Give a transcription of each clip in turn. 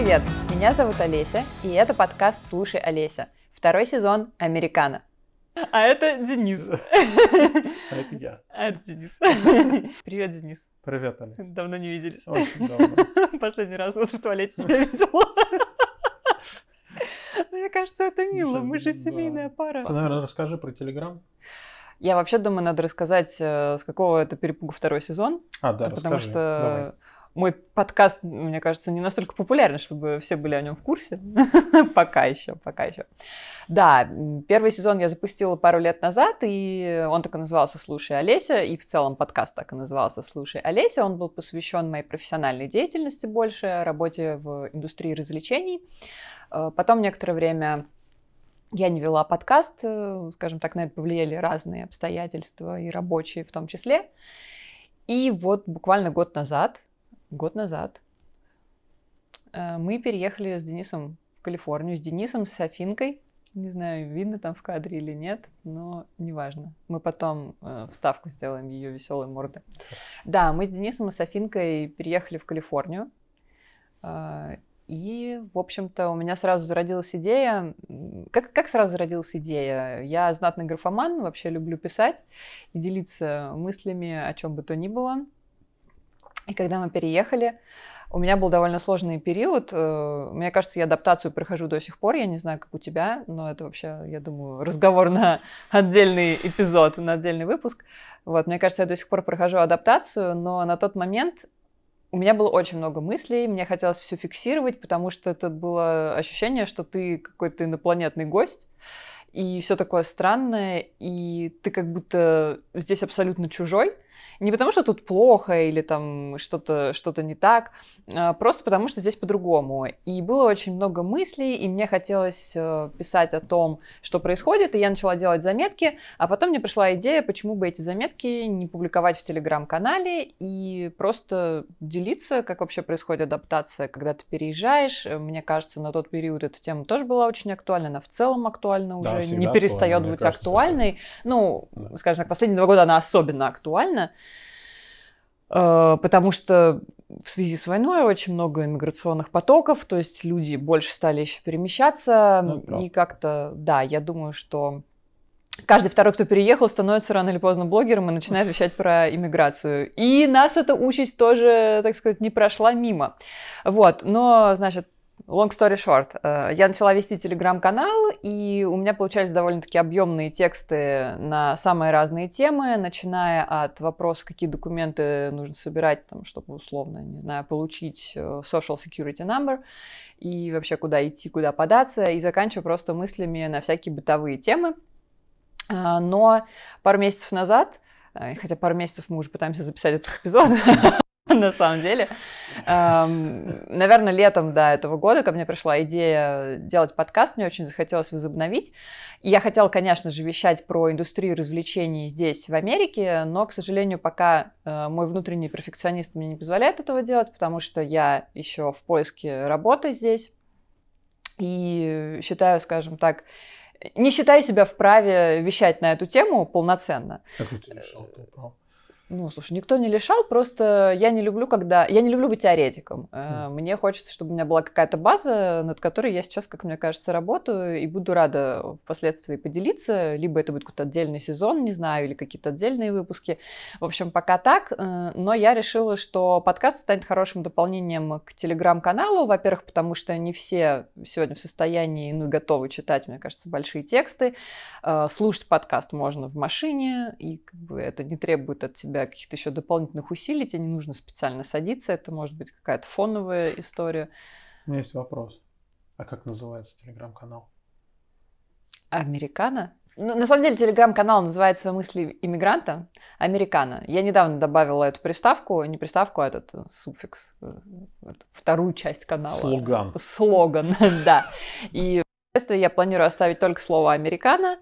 привет! Меня зовут Олеся, и это подкаст «Слушай, Олеся». Второй сезон «Американо». А это Денис. А это я. А это Денис. Привет, Денис. Привет, Олеся. Давно не виделись. Очень давно. Последний раз вот в туалете тебя видела. Мне кажется, это мило. Мы же семейная пара. Ты, наверное, расскажи про Телеграм. Я вообще думаю, надо рассказать, э, с какого это перепуга второй сезон. А, да, потому расскажи. что Давай. Мой подкаст, мне кажется, не настолько популярен, чтобы все были о нем в курсе. пока еще, пока еще. Да, первый сезон я запустила пару лет назад, и он так и назывался «Слушай, Олеся», и в целом подкаст так и назывался «Слушай, Олеся». Он был посвящен моей профессиональной деятельности больше, работе в индустрии развлечений. Э, Потом некоторое время я не вела подкаст, э, скажем так, на это повлияли разные обстоятельства, и рабочие в том числе. И вот буквально год назад, год назад, э, мы переехали с Денисом в Калифорнию, с Денисом, с Афинкой. Не знаю, видно там в кадре или нет, но неважно. Мы потом э, вставку сделаем ее веселой морды. Да, мы с Денисом и с Афинкой переехали в Калифорнию. Э, И, в общем-то, у меня сразу зародилась идея. Как, как сразу зародилась идея? Я знатный графоман, вообще люблю писать и делиться мыслями о чем бы то ни было. И когда мы переехали, у меня был довольно сложный период. Э, Мне кажется, я адаптацию прохожу до сих пор. Я не знаю, как у тебя, но это вообще, я думаю, разговор на отдельный эпизод, на отдельный выпуск. Вот, мне кажется, я до сих пор прохожу адаптацию, но на тот момент у меня было очень много мыслей, мне хотелось все фиксировать, потому что это было ощущение, что ты какой-то инопланетный гость, и все такое странное, и ты как будто здесь абсолютно чужой. Не потому, что тут плохо или там что-то что не так, а просто потому, что здесь по-другому. И было очень много мыслей, и мне хотелось э, писать о том, что происходит, и я начала делать заметки, а потом мне пришла идея, почему бы эти заметки не публиковать в Телеграм-канале и просто делиться, как вообще происходит адаптация, когда ты переезжаешь. Э, Мне кажется, на тот период эта тема тоже была очень актуальна, она в целом актуальна Да, уже, не перестает актуальна, быть кажется, актуальной. Ну, Да. скажем так, последние два года она особенно актуальна, э, потому что в связи с войной очень много иммиграционных потоков, то есть люди больше стали еще перемещаться, Ну, правда. и как-то, да, я думаю, что каждый второй, кто переехал, становится рано или поздно блогером и начинает вещать про иммиграцию. И нас эта участь тоже, так сказать, не прошла мимо. Вот, но, значит, long story short, э, я начала вести телеграм-канал, и у меня получались довольно-таки объемные тексты на самые разные темы, начиная от вопроса, какие документы нужно собирать, там, чтобы условно, не знаю, получить э, social security number, и вообще куда идти, куда податься, и заканчивая просто мыслями на всякие бытовые темы. А, Но пару месяцев назад, э, хотя пару месяцев мы уже пытаемся записать этот эпизод, на самом деле, наверное, летом до этого года ко мне пришла идея делать подкаст, мне очень захотелось возобновить. И я хотела, конечно же, вещать про индустрию развлечений здесь, в Америке, но, к сожалению, пока э, мой внутренний перфекционист мне не позволяет этого делать, потому что я еще в поиске работы здесь. И считаю, скажем так, не считаю себя вправе вещать на эту тему полноценно. Как ты решил ты право? Ну, слушай, никто не лишал, просто я не люблю, когда... Я не люблю быть теоретиком. Мгм. Мне хочется, чтобы у меня была какая-то база, над которой я сейчас, как мне кажется, работаю, и буду рада впоследствии поделиться. Либо это будет какой-то отдельный сезон, не знаю, или какие-то отдельные выпуски. В общем, пока так. э, Но я решила, что подкаст станет хорошим дополнением к телеграм-каналу. Во-первых, потому что не все сегодня в состоянии, ну, готовы читать, мне кажется, большие тексты. Э, Слушать подкаст можно в машине, и как бы это не требует от тебя каких-то еще дополнительных усилий, тебе не нужно специально садиться, это может быть какая-то фоновая история. У меня есть вопрос. А как называется телеграм-канал? Американо? Ну, на самом деле, телеграм-канал называется «Мысли иммигранта» Американо. Я недавно добавила эту приставку, не приставку, а этот э, суффикс, э, эту вторую часть канала. Слоган. Слоган, да. И я планирую оставить только слово «американо».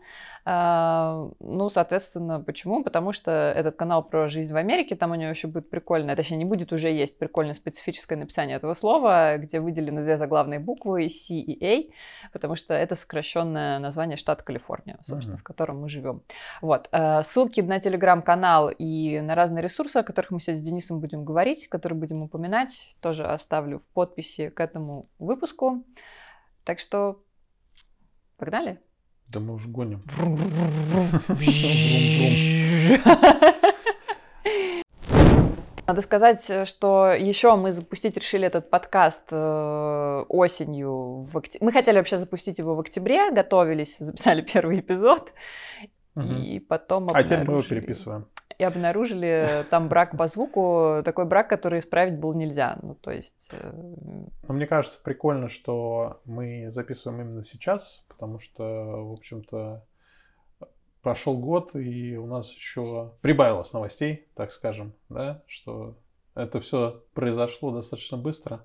А, ну, соответственно, почему? Потому что этот канал про жизнь в Америке, там у него еще будет прикольное, точнее, не будет, уже есть прикольное специфическое написание этого слова, где выделены две заглавные буквы C и A, потому что это сокращенное название штата Калифорния, собственно, uh-huh. в котором мы живем. Вот. А, ссылки на телеграм-канал и на разные ресурсы, о которых мы сегодня с Денисом будем говорить, которые будем упоминать, тоже оставлю в подписи к этому выпуску. Так что погнали! Да мы уже гоним. Надо сказать, что еще мы запустить решили этот подкаст э, осенью. В окт... Мы хотели вообще запустить его в октябре, готовились, записали первый эпизод. Угу. И потом А теперь мы его переписываем и обнаружили там брак по звуку, такой брак, который исправить было нельзя. Ну, то есть... Но мне кажется, прикольно, что мы записываем именно сейчас, потому что, в общем-то, прошел год, и у нас еще прибавилось новостей, так скажем, да, что это все произошло достаточно быстро.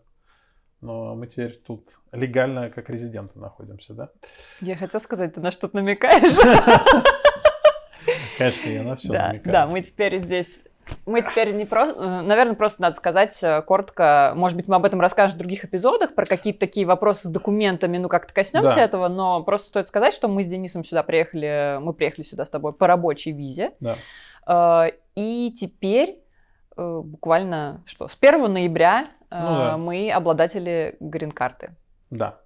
Но мы теперь тут легально как резиденты находимся, да? Я хотела сказать, ты на что-то намекаешь? Конечно, я на все да, намекаю. Да, мы теперь здесь мы теперь не просто, э, наверное, просто надо сказать э, коротко, может быть, мы об этом расскажем в других эпизодах, про какие-то такие вопросы с документами, ну, как-то коснемся да. этого, но просто стоит сказать, что мы с Денисом сюда приехали, мы приехали сюда с тобой по рабочей визе, да. Э, и теперь буквально, что, с 1 ноября ну, да. мы обладатели грин-карты. Да,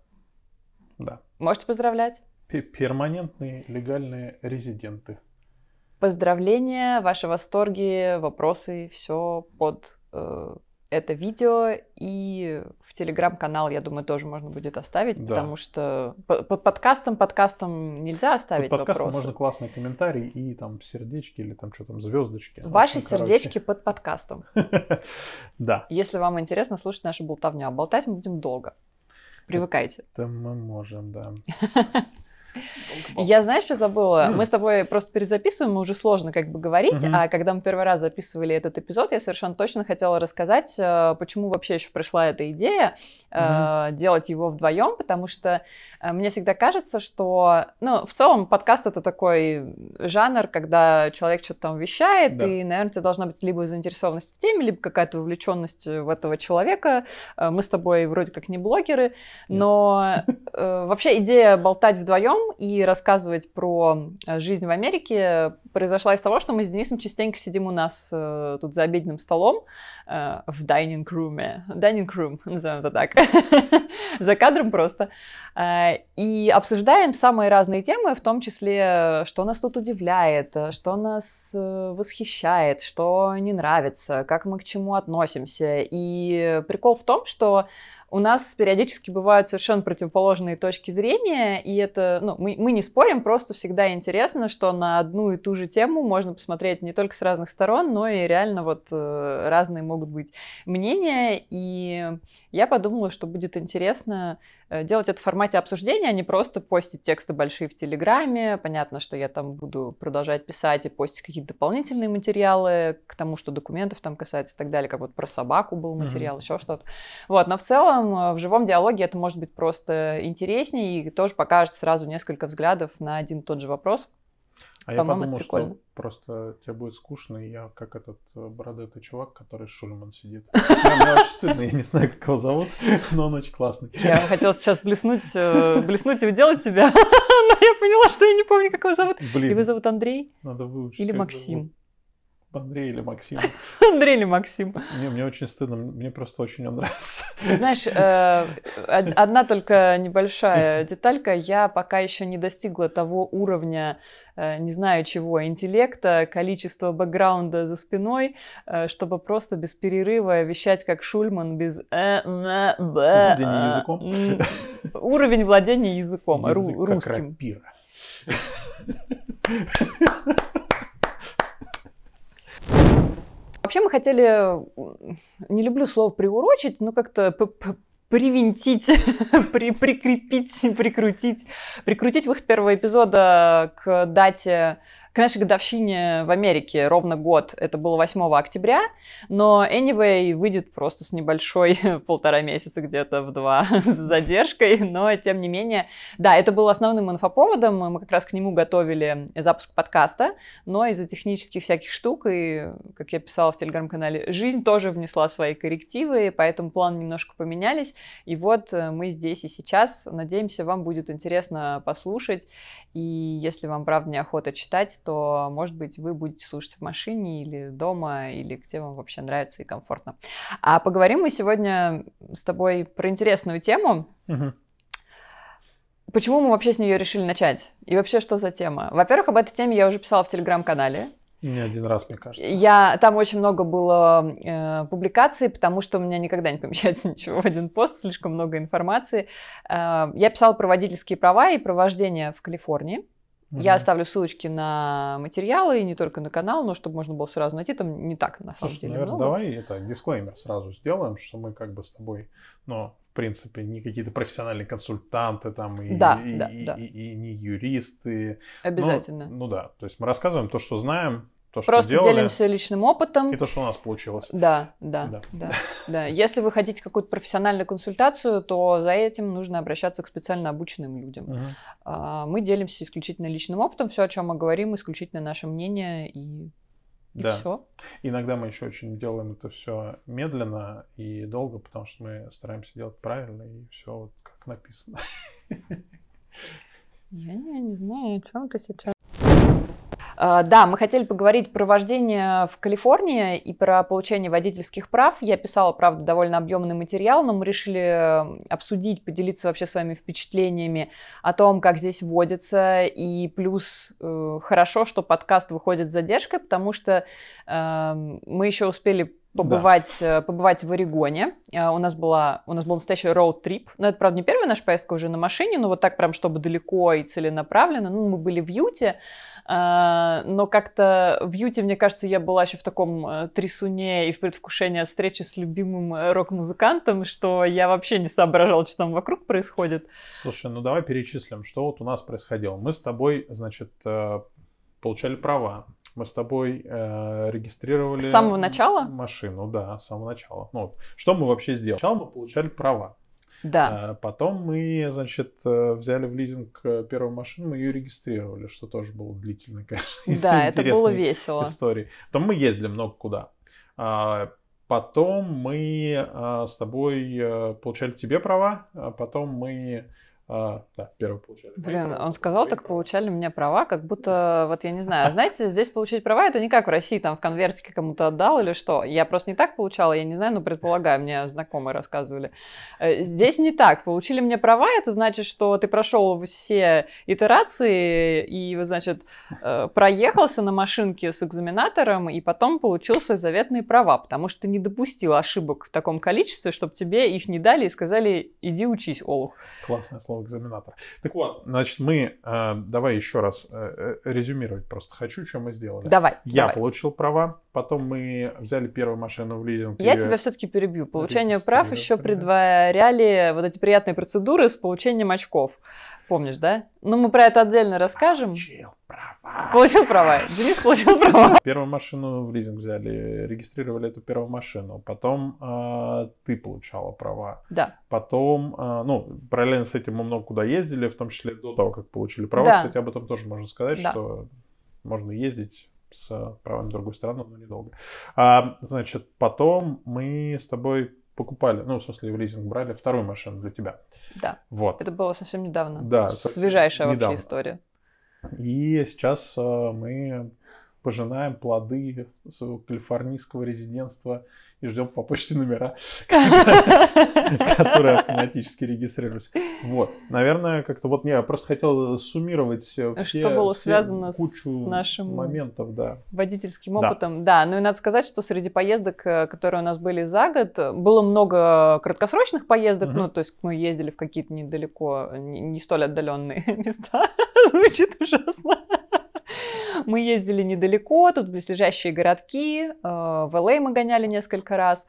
да. Можете поздравлять? Перманентные легальные резиденты поздравления, ваши восторги, вопросы, все под э, это видео и в телеграм-канал, я думаю, тоже можно будет оставить, да. потому что под подкастом, подкастом нельзя оставить под подкастом вопросы. можно классные комментарии и там сердечки или там что там звездочки. Ваши общем, сердечки короче. под подкастом. Да. Если вам интересно слушать нашу болтовню, а болтать мы будем долго. Привыкайте. Это мы можем, да. Я знаешь, что забыла? Мы с тобой просто перезаписываем, уже сложно как бы говорить, а когда мы первый раз записывали этот эпизод, я совершенно точно хотела рассказать, э, почему вообще еще пришла эта идея э, делать его вдвоем, потому что э, мне всегда кажется, что, ну, в целом подкаст это такой жанр, когда человек что-то там вещает, и, наверное, тебе должна быть либо заинтересованность в теме, либо какая-то вовлеченность в этого человека. Мы с тобой вроде как не блогеры, но вообще идея болтать вдвоем и рассказывать про э, жизнь в Америке произошла из того, что мы с Денисом частенько сидим у нас э, тут за обеденным столом э, в dining room, dining room, назовем это так, за кадром просто, э, и обсуждаем самые разные темы, в том числе, что нас тут удивляет, что нас э, восхищает, что не нравится, как мы к чему относимся. И прикол в том, что у нас периодически бывают совершенно противоположные точки зрения, и это, ну, мы, мы не спорим, просто всегда интересно, что на одну и ту же тему можно посмотреть не только с разных сторон, но и реально вот э, разные могут быть мнения, и я подумала, что будет интересно делать это в формате обсуждения, а не просто постить тексты большие в Телеграме. Понятно, что я там буду продолжать писать и постить какие-то дополнительные материалы к тому, что документов там касается и так далее, как вот про собаку был материал, mm-hmm. еще что-то. Вот, но в целом э, в живом диалоге это может быть просто интереснее и тоже покажет сразу несколько взглядов на один и тот же вопрос. А я подумал, что просто тебе будет скучно, и я как этот э, бородатый чувак, который Шульман сидит. Мне очень стыдно, я не знаю, как его зовут, но он очень классный. Я хотела сейчас блеснуть, э, блеснуть и уделать тебя, но я поняла, что я не помню, как его зовут. Блин. Его зовут Андрей? Надо выучить. Или Максим? Андрей или Максим? Андрей или Максим? Не, мне очень стыдно, мне просто очень он нравится. Знаешь, э, одна только небольшая деталька. Я пока еще не достигла того уровня, э, не знаю чего, интеллекта, количества бэкграунда за спиной, э, чтобы просто без перерыва вещать как Шульман, без... Владение языком? Уровень владения языком, русским. Вообще мы хотели, не люблю слово приурочить, но как-то привинтить, при, прикрепить, прикрутить, прикрутить выход первого эпизода к дате к нашей годовщине в Америке ровно год. Это было 8 октября, но Anyway выйдет просто с небольшой полтора месяца где-то в два с задержкой, но тем не менее, да, это был основным инфоповодом, мы как раз к нему готовили запуск подкаста, но из-за технических всяких штук и, как я писала в телеграм-канале, жизнь тоже внесла свои коррективы, поэтому планы немножко поменялись, и вот э, мы здесь и сейчас. Надеемся, вам будет интересно послушать, и если вам, правда, неохота читать, то, может быть, вы будете слушать в машине или дома, или где вам вообще нравится и комфортно. А поговорим мы сегодня с тобой про интересную тему. Мгм. Почему мы вообще с нее решили начать? И вообще, что за тема? Во-первых, об этой теме я уже писала в телеграм-канале. Не один раз, мне кажется. Я, там очень много было э, публикаций, потому что у меня никогда не помещается ничего в один пост, слишком много информации. Э, я писала про водительские права и про вождение в Калифорнии. Я Мгм. оставлю ссылочки на материалы, и не только на канал, но чтобы можно было сразу найти, там не так, на самом Слушай, деле, наверное, много. давай это дисклеймер сразу сделаем, что мы как бы с тобой, ну, в принципе, не какие-то профессиональные консультанты там и, Да, и, да, и- да. и- и не юристы. Ну, Обязательно. Ну, да, то есть мы рассказываем то, что знаем, то, что Просто делали, делимся личным опытом. и то, что у нас получилось. Да, да, Да. да, да, Если вы хотите какую-то профессиональную консультацию, то за этим нужно обращаться к специально обученным людям. А, Мы делимся исключительно личным опытом, все, о чем мы говорим, исключительно наше мнение и, Да. все. Иногда мы еще очень делаем это все медленно и долго, потому что мы стараемся делать правильно и все вот как написано. Я не, не знаю, о чем ты сейчас. А, Да, мы хотели поговорить про вождение в Калифорнии и про получение водительских прав. Я писала, правда, довольно объемный материал, но мы решили э, обсудить, поделиться вообще своими впечатлениями о том, как здесь водится. И плюс э, хорошо, что подкаст выходит с задержкой, потому что э, мы еще успели побывать, э, побывать в Орегоне. Э, У нас, была, у нас был настоящий роуд-трип. Но это, правда, не первая наша поездка уже на машине, но вот так прям, чтобы далеко и целенаправленно. Ну, мы были в Юте, э, но как-то в Юте, мне кажется, я была еще в таком трясуне и в предвкушении встречи с любимым рок-музыкантом, что я вообще не соображала, что там вокруг происходит. Слушай, ну давай перечислим, что вот у нас происходило. Мы с тобой, значит, получали права. Мы с тобой э, регистрировали... С самого начала? Машину, да, с самого начала. Ну, вот, что мы вообще сделали? Сначала мы получали права. Да. А потом мы, значит, э, взяли в лизинг э, первую машину, мы ее регистрировали, что тоже было длительно, конечно. Да, это было весело. истории. Потом мы ездили много куда. А, Потом мы а, с тобой получали тебе права, а потом мы... а, Да, первый получали. Блин, он сказал, так права. получали мне права, как будто, вот я не знаю, знаете, здесь получить права, это не как в России, там в конвертике кому-то отдал или что. Я просто не так получала, я не знаю, но предполагаю, мне знакомые рассказывали. Э, Здесь не так. Получили мне права, это значит, что ты прошел все итерации и, значит, э, проехался на машинке с экзаменатором и потом получил свои заветные права, потому что ты не допустил ошибок в таком количестве, чтобы тебе их не дали и сказали, иди учись, Олух. Классное слово экзаменатор. Так вот, значит, мы... э, Давай еще раз э, э, резюмировать просто хочу, что мы сделали. Давай, Я давай. получил права, потом мы взяли первую машину в лизинг. Я её- тебя все-таки перебью. Получение прав еще предваряли вот эти приятные процедуры с получением очков. Помнишь, да? Ну, мы про это отдельно расскажем. Получил права. Получил права. Денис получил права. Первую машину в лизинг взяли, регистрировали эту первую машину. Потом э, ты получала права. Да. Потом, э, ну, параллельно с этим мы много куда ездили, в том числе до того, как получили права. Да. Кстати, об этом тоже можно сказать, Да. что можно ездить с правами в другую страну, но недолго. А, значит, потом мы с тобой покупали, ну, в смысле, в лизинг брали вторую машину для тебя. Да. Вот. Это было совсем недавно. Да, Свежайшая недавно. вообще история. И сейчас э, мы пожинаем плоды своего калифорнийского резидентства и ждем по почте номера, которые автоматически регистрируются. Вот, наверное, как-то вот не, я просто хотел суммировать э, все, Что было связано с нашим моментов, да. водительским опытом. Да. ну и надо сказать, что среди поездок, э, которые у нас были за год, было много краткосрочных поездок, ну, то есть мы ездили в какие-то недалеко, не, не столь отдаленные места. Звучит ужасно. Мы ездили недалеко, тут близлежащие городки, э, в LA мы гоняли несколько раз.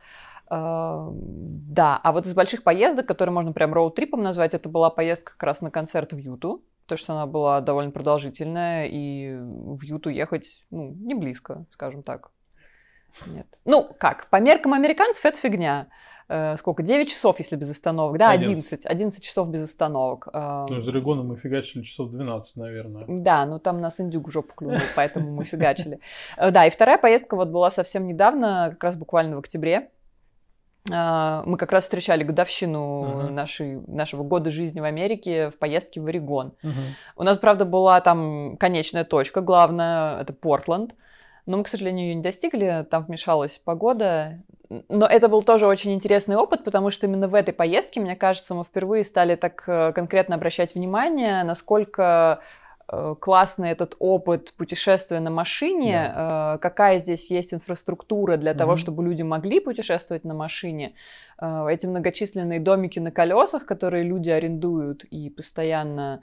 Э, Да, а вот из больших поездок, которые можно прям роуд-трипом назвать, это была поездка как раз на концерт в Юту. то, что она была довольно продолжительная, и в Юту ехать, ну, не близко, скажем так. Нет. Ну, как, по меркам американцев это фигня. Э, сколько? 9 часов, если без остановок. Да, 11. 11 часов без остановок. Э, ну, из Орегона мы фигачили часов 12, наверное. Да, ну там нас индюк в жопу клюнул, поэтому мы фигачили. Э, да, и вторая поездка вот была совсем недавно, как раз буквально в октябре. Э, мы как раз встречали годовщину uh-huh. нашей, нашего года жизни в Америке в поездке в Орегон. Uh-huh. У нас, правда, была там конечная точка, главная, это Портленд. Но мы, к сожалению, ее не достигли, там вмешалась погода. Но это был тоже очень интересный опыт, потому что именно в этой поездке, мне кажется, мы впервые стали так э, конкретно обращать внимание, насколько Э, классный этот опыт путешествия на машине, да. Э, какая здесь есть инфраструктура для mm-hmm. того, чтобы люди могли путешествовать на машине, эти многочисленные домики на колесах, которые люди арендуют и постоянно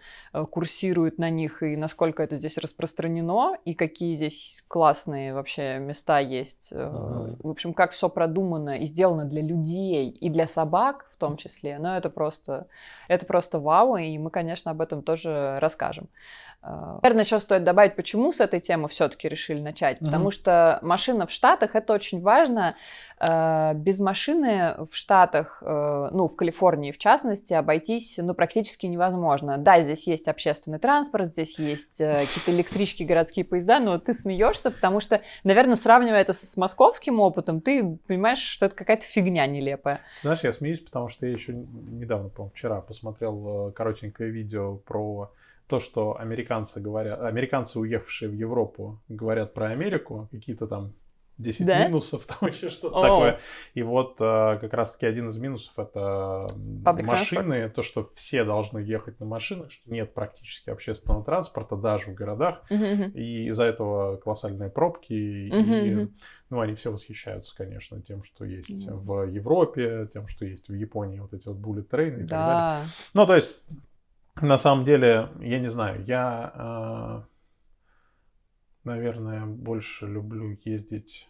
курсируют на них, и насколько это здесь распространено, и какие здесь классные вообще места есть. Mm-hmm. В общем, как все продумано и сделано для людей и для собак в том числе. Но это просто, это просто вау, и мы, конечно, об этом тоже расскажем. А, наверное, еще стоит добавить, почему с этой темы все-таки решили начать. Mm-hmm. Потому что машина в Штатах это очень важно. А, без машины в Штатах, э, ну, в Калифорнии в частности, обойтись ну, практически невозможно. Да, здесь есть общественный транспорт, здесь есть э, какие-то электрички, городские поезда, но ты смеешься, потому что, наверное, сравнивая это с московским опытом, ты понимаешь, что это какая-то фигня нелепая. Знаешь, я смеюсь, потому что я еще недавно, по вчера посмотрел э, коротенькое видео про то, что американцы говорят, американцы, уехавшие в Европу, говорят про Америку, какие-то там 10 да? минусов, там еще что-то О. такое. И вот э, как раз-таки один из минусов это Public машины, transport. то, что все должны ехать на машинах, что нет практически общественного транспорта даже в городах, uh-huh. и из-за этого колоссальные пробки, uh-huh. и ну, они все восхищаются, конечно, тем, что есть uh-huh. в Европе, тем, что есть в Японии, вот эти вот bullet train и да. так далее. Ну, то есть на самом деле, я не знаю, я, э, наверное, больше люблю ездить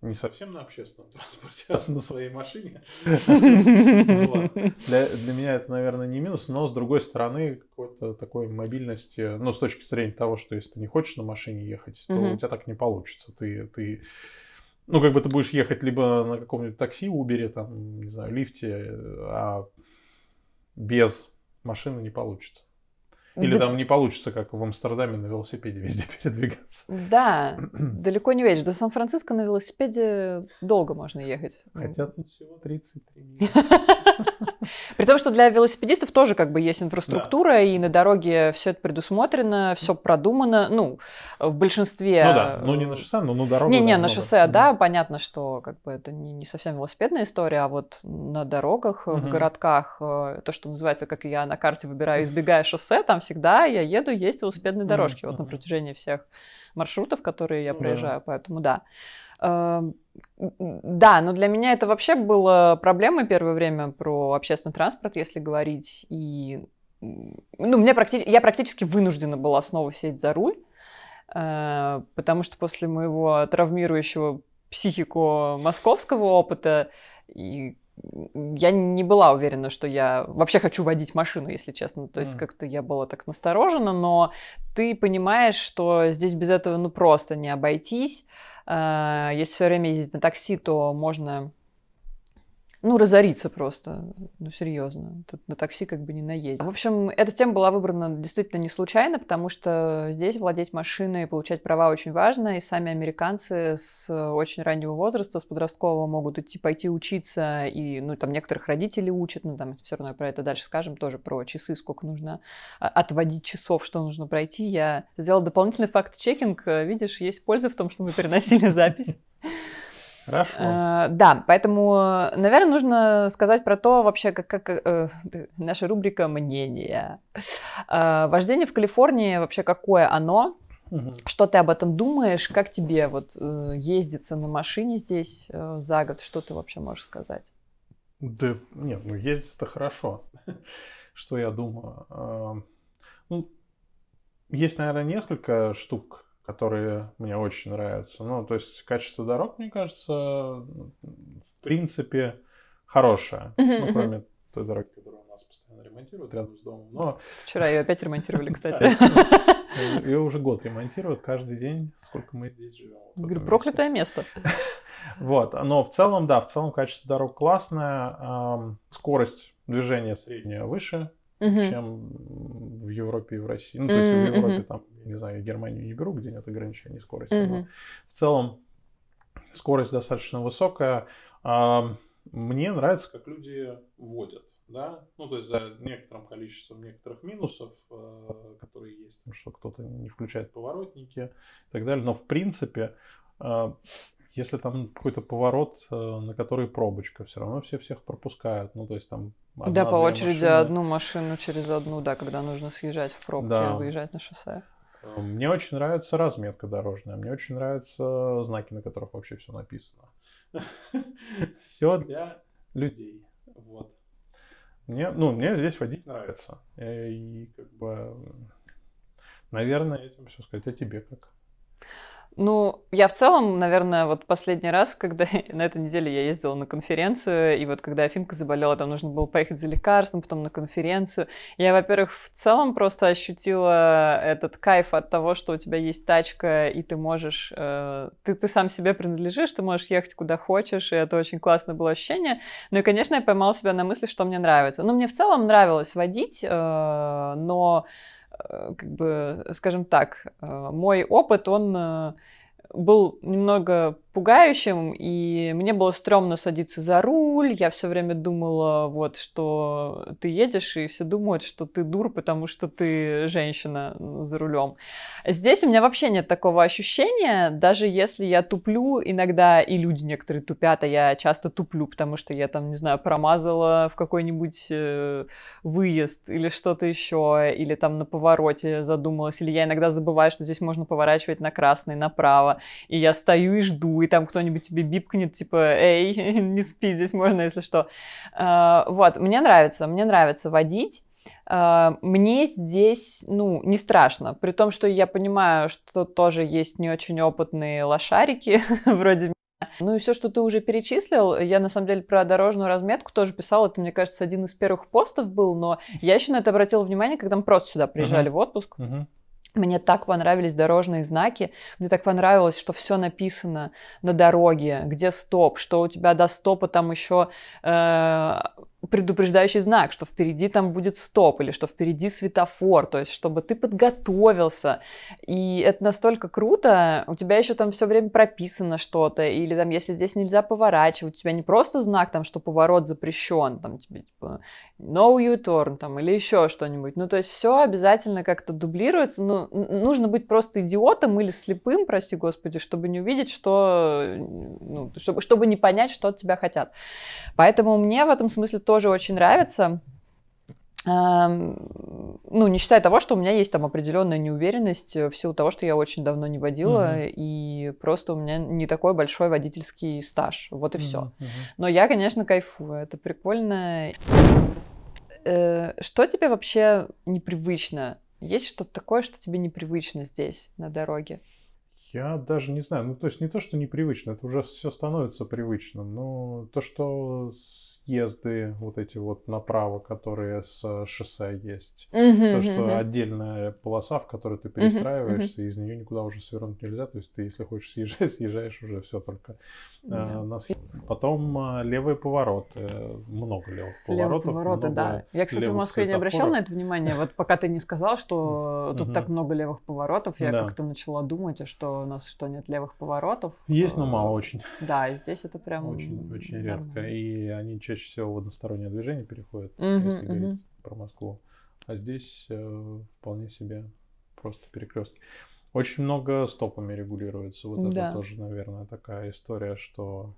не совсем на общественном транспорте, а на своей машине. для, для меня это, наверное, не минус, но с другой стороны, какой-то такой мобильности, ну, с точки зрения того, что если ты не хочешь на машине ехать, то у тебя так не получится. Ты, ты, ну, как бы ты будешь ехать либо на каком-нибудь такси, Uber, там, не знаю, лифте, а без машины не получится. Или да. там не получится, как в Амстердаме на велосипеде везде передвигаться. Да, далеко не видишь. До Сан-Франциско на велосипеде долго можно ехать. Хотя тут всего 33 минуты. При том, что для велосипедистов тоже как бы есть инфраструктура, да. и на дороге все это предусмотрено, все продумано. Ну, в большинстве... Ну да, ну не на шоссе, но на дороге. Не-не, на шоссе, да, понятно, что как бы это не, не совсем велосипедная история, а вот на дорогах, угу. в городках, э, то, что называется, как я на карте выбираю, избегая шоссе, там всегда я еду, есть велосипедные дорожки, угу. вот на протяжении всех маршрутов, которые я проезжаю, поэтому да. Эм, да, но для меня это вообще было проблемой первое время про общественный транспорт, если говорить. И ну, мне практи... я практически вынуждена была снова сесть за руль, э, потому что после моего травмирующего психику московского опыта и я не была уверена, что я вообще хочу водить машину, если честно. То есть mm. как-то я была так насторожена, но ты понимаешь, что здесь без этого ну просто не обойтись. А, если все время ездить на такси, то можно ну, разориться просто. Ну, серьезно. Тут на такси как бы не наездить. В общем, эта тема была выбрана действительно не случайно, потому что здесь владеть машиной и получать права очень важно, и сами американцы с очень раннего возраста, с подросткового могут идти, пойти учиться, и, ну, там некоторых родителей учат, ну, там все равно про это дальше скажем, тоже про часы, сколько нужно а, отводить часов, что нужно пройти. Я сделала дополнительный факт-чекинг. Видишь, есть польза в том, что мы переносили запись. Хорошо. Э, да, поэтому, наверное, нужно сказать про то вообще, как, как э, наша рубрика «Мнение». Э, вождение в Калифорнии, вообще какое оно? Угу. Что ты об этом думаешь? Как тебе вот э, ездиться на машине здесь э, за год? Что ты вообще можешь сказать? Да нет, ну ездить это хорошо. Что я думаю? Э, ну, есть, наверное, несколько штук, которые мне очень нравятся. Ну, то есть качество дорог, мне кажется, в принципе, хорошее. Ну, кроме той дороги, которую у нас постоянно ремонтируют рядом с домом. Но... Вчера ее опять ремонтировали, кстати. Ее уже год ремонтируют каждый день, сколько мы здесь живем. Говорю, проклятое место. Вот, но в целом, да, в целом качество дорог классное, скорость движения средняя выше, чем в Европе и в России. Ну, то есть в Европе, там, не знаю, Германию не беру, где нет ограничений скорости, но в целом скорость достаточно высокая. Мне нравится, как люди водят да, ну то есть за некоторым количеством некоторых минусов, э, которые есть, там, что кто-то не включает поворотники и так далее, но в принципе, э, если там какой-то поворот, э, на который пробочка, все равно все всех пропускают, ну то есть там одна, Да, по очереди машины. одну машину через одну, да, когда нужно съезжать в пробки да. и выезжать на шоссе. Э, мне очень нравится разметка дорожная, мне очень нравятся знаки, на которых вообще все написано. Все для людей. Вот. Мне, ну, мне здесь водить нравится. Э, и как бы, наверное, этим все сказать. А тебе как? Ну, я в целом, наверное, вот последний раз, когда на этой неделе я ездила на конференцию, и вот когда Афинка заболела, там нужно было поехать за лекарством, потом на конференцию. Я, во-первых, в целом просто ощутила этот кайф от того, что у тебя есть тачка, и ты можешь, э, ты, ты сам себе принадлежишь, ты можешь ехать куда хочешь, и это очень классное было ощущение. Ну и, конечно, я поймала себя на мысли, что мне нравится. Ну, мне в целом нравилось водить, э, но как бы, скажем так, э, мой опыт, он э, был немного пугающим, и мне было стрёмно садиться за руль. Я все время думала, вот, что ты едешь, и все думают, что ты дур, потому что ты женщина за рулем. Здесь у меня вообще нет такого ощущения, даже если я туплю иногда, и люди некоторые тупят, а я часто туплю, потому что я там, не знаю, промазала в какой-нибудь э, выезд или что-то еще, или там на повороте задумалась, или я иногда забываю, что здесь можно поворачивать на красный, направо, и я стою и жду, и там кто-нибудь тебе бипкнет, типа, эй, не спи, здесь можно, если что. А, вот, мне нравится, мне нравится водить. А, мне здесь, ну, не страшно, при том, что я понимаю, что тоже есть не очень опытные лошарики, вроде меня. Ну и все, что ты уже перечислил, я на самом деле про дорожную разметку тоже писала, это, мне кажется, один из первых постов был, но я еще на это обратила внимание, когда мы просто сюда приезжали uh-huh. в отпуск. Uh-huh. Мне так понравились дорожные знаки, мне так понравилось, что все написано на дороге, где стоп, что у тебя до стопа? Там еще э, предупреждающий знак, что впереди там будет стоп или что впереди светофор, то есть чтобы ты подготовился. И это настолько круто, у тебя еще там все время прописано что-то, или там, если здесь нельзя поворачивать, у тебя не просто знак там, что поворот запрещен, там тебе типа no U-turn там или еще что-нибудь. Ну, то есть все обязательно как-то дублируется. Ну, нужно быть просто идиотом или слепым, прости господи, чтобы не увидеть, что, ну, чтобы, чтобы не понять, что от тебя хотят. Поэтому мне в этом смысле тоже очень нравится. Ну, не считая того, что у меня есть там определенная неуверенность в силу того, что я очень давно не водила, mm-hmm. и просто у меня не такой большой водительский стаж. Вот и все. Mm-hmm. Но я, конечно, кайфую. Это прикольно. Э, что тебе вообще непривычно? Есть что-то такое, что тебе непривычно здесь, на дороге? Я даже не знаю. Ну, то есть не то, что непривычно, это уже все становится привычным. Но то, что съезды вот эти вот направо, которые с шоссе есть. Mm-hmm, то, что mm-hmm. отдельная полоса, в которой ты перестраиваешься, mm-hmm. из нее никуда уже свернуть нельзя. То есть ты, если хочешь съезжать, съезжаешь уже все только mm-hmm. э, на Потом э, левые повороты. Много левых поворотов. Левые повороты, да. Я, кстати, в Москве не обращал на это внимание. Вот пока ты не сказал, что тут так много левых поворотов, я как-то начала думать, а что у нас что, нет левых поворотов? Есть, но мало очень. Да, и здесь это прям... Очень, очень редко. И они чаще чаще всего в одностороннее движение переходят, uh-huh, если uh-huh. говорить про Москву. А здесь э, вполне себе просто перекрестки. Очень много стопами регулируется. Вот да. это тоже, наверное, такая история, что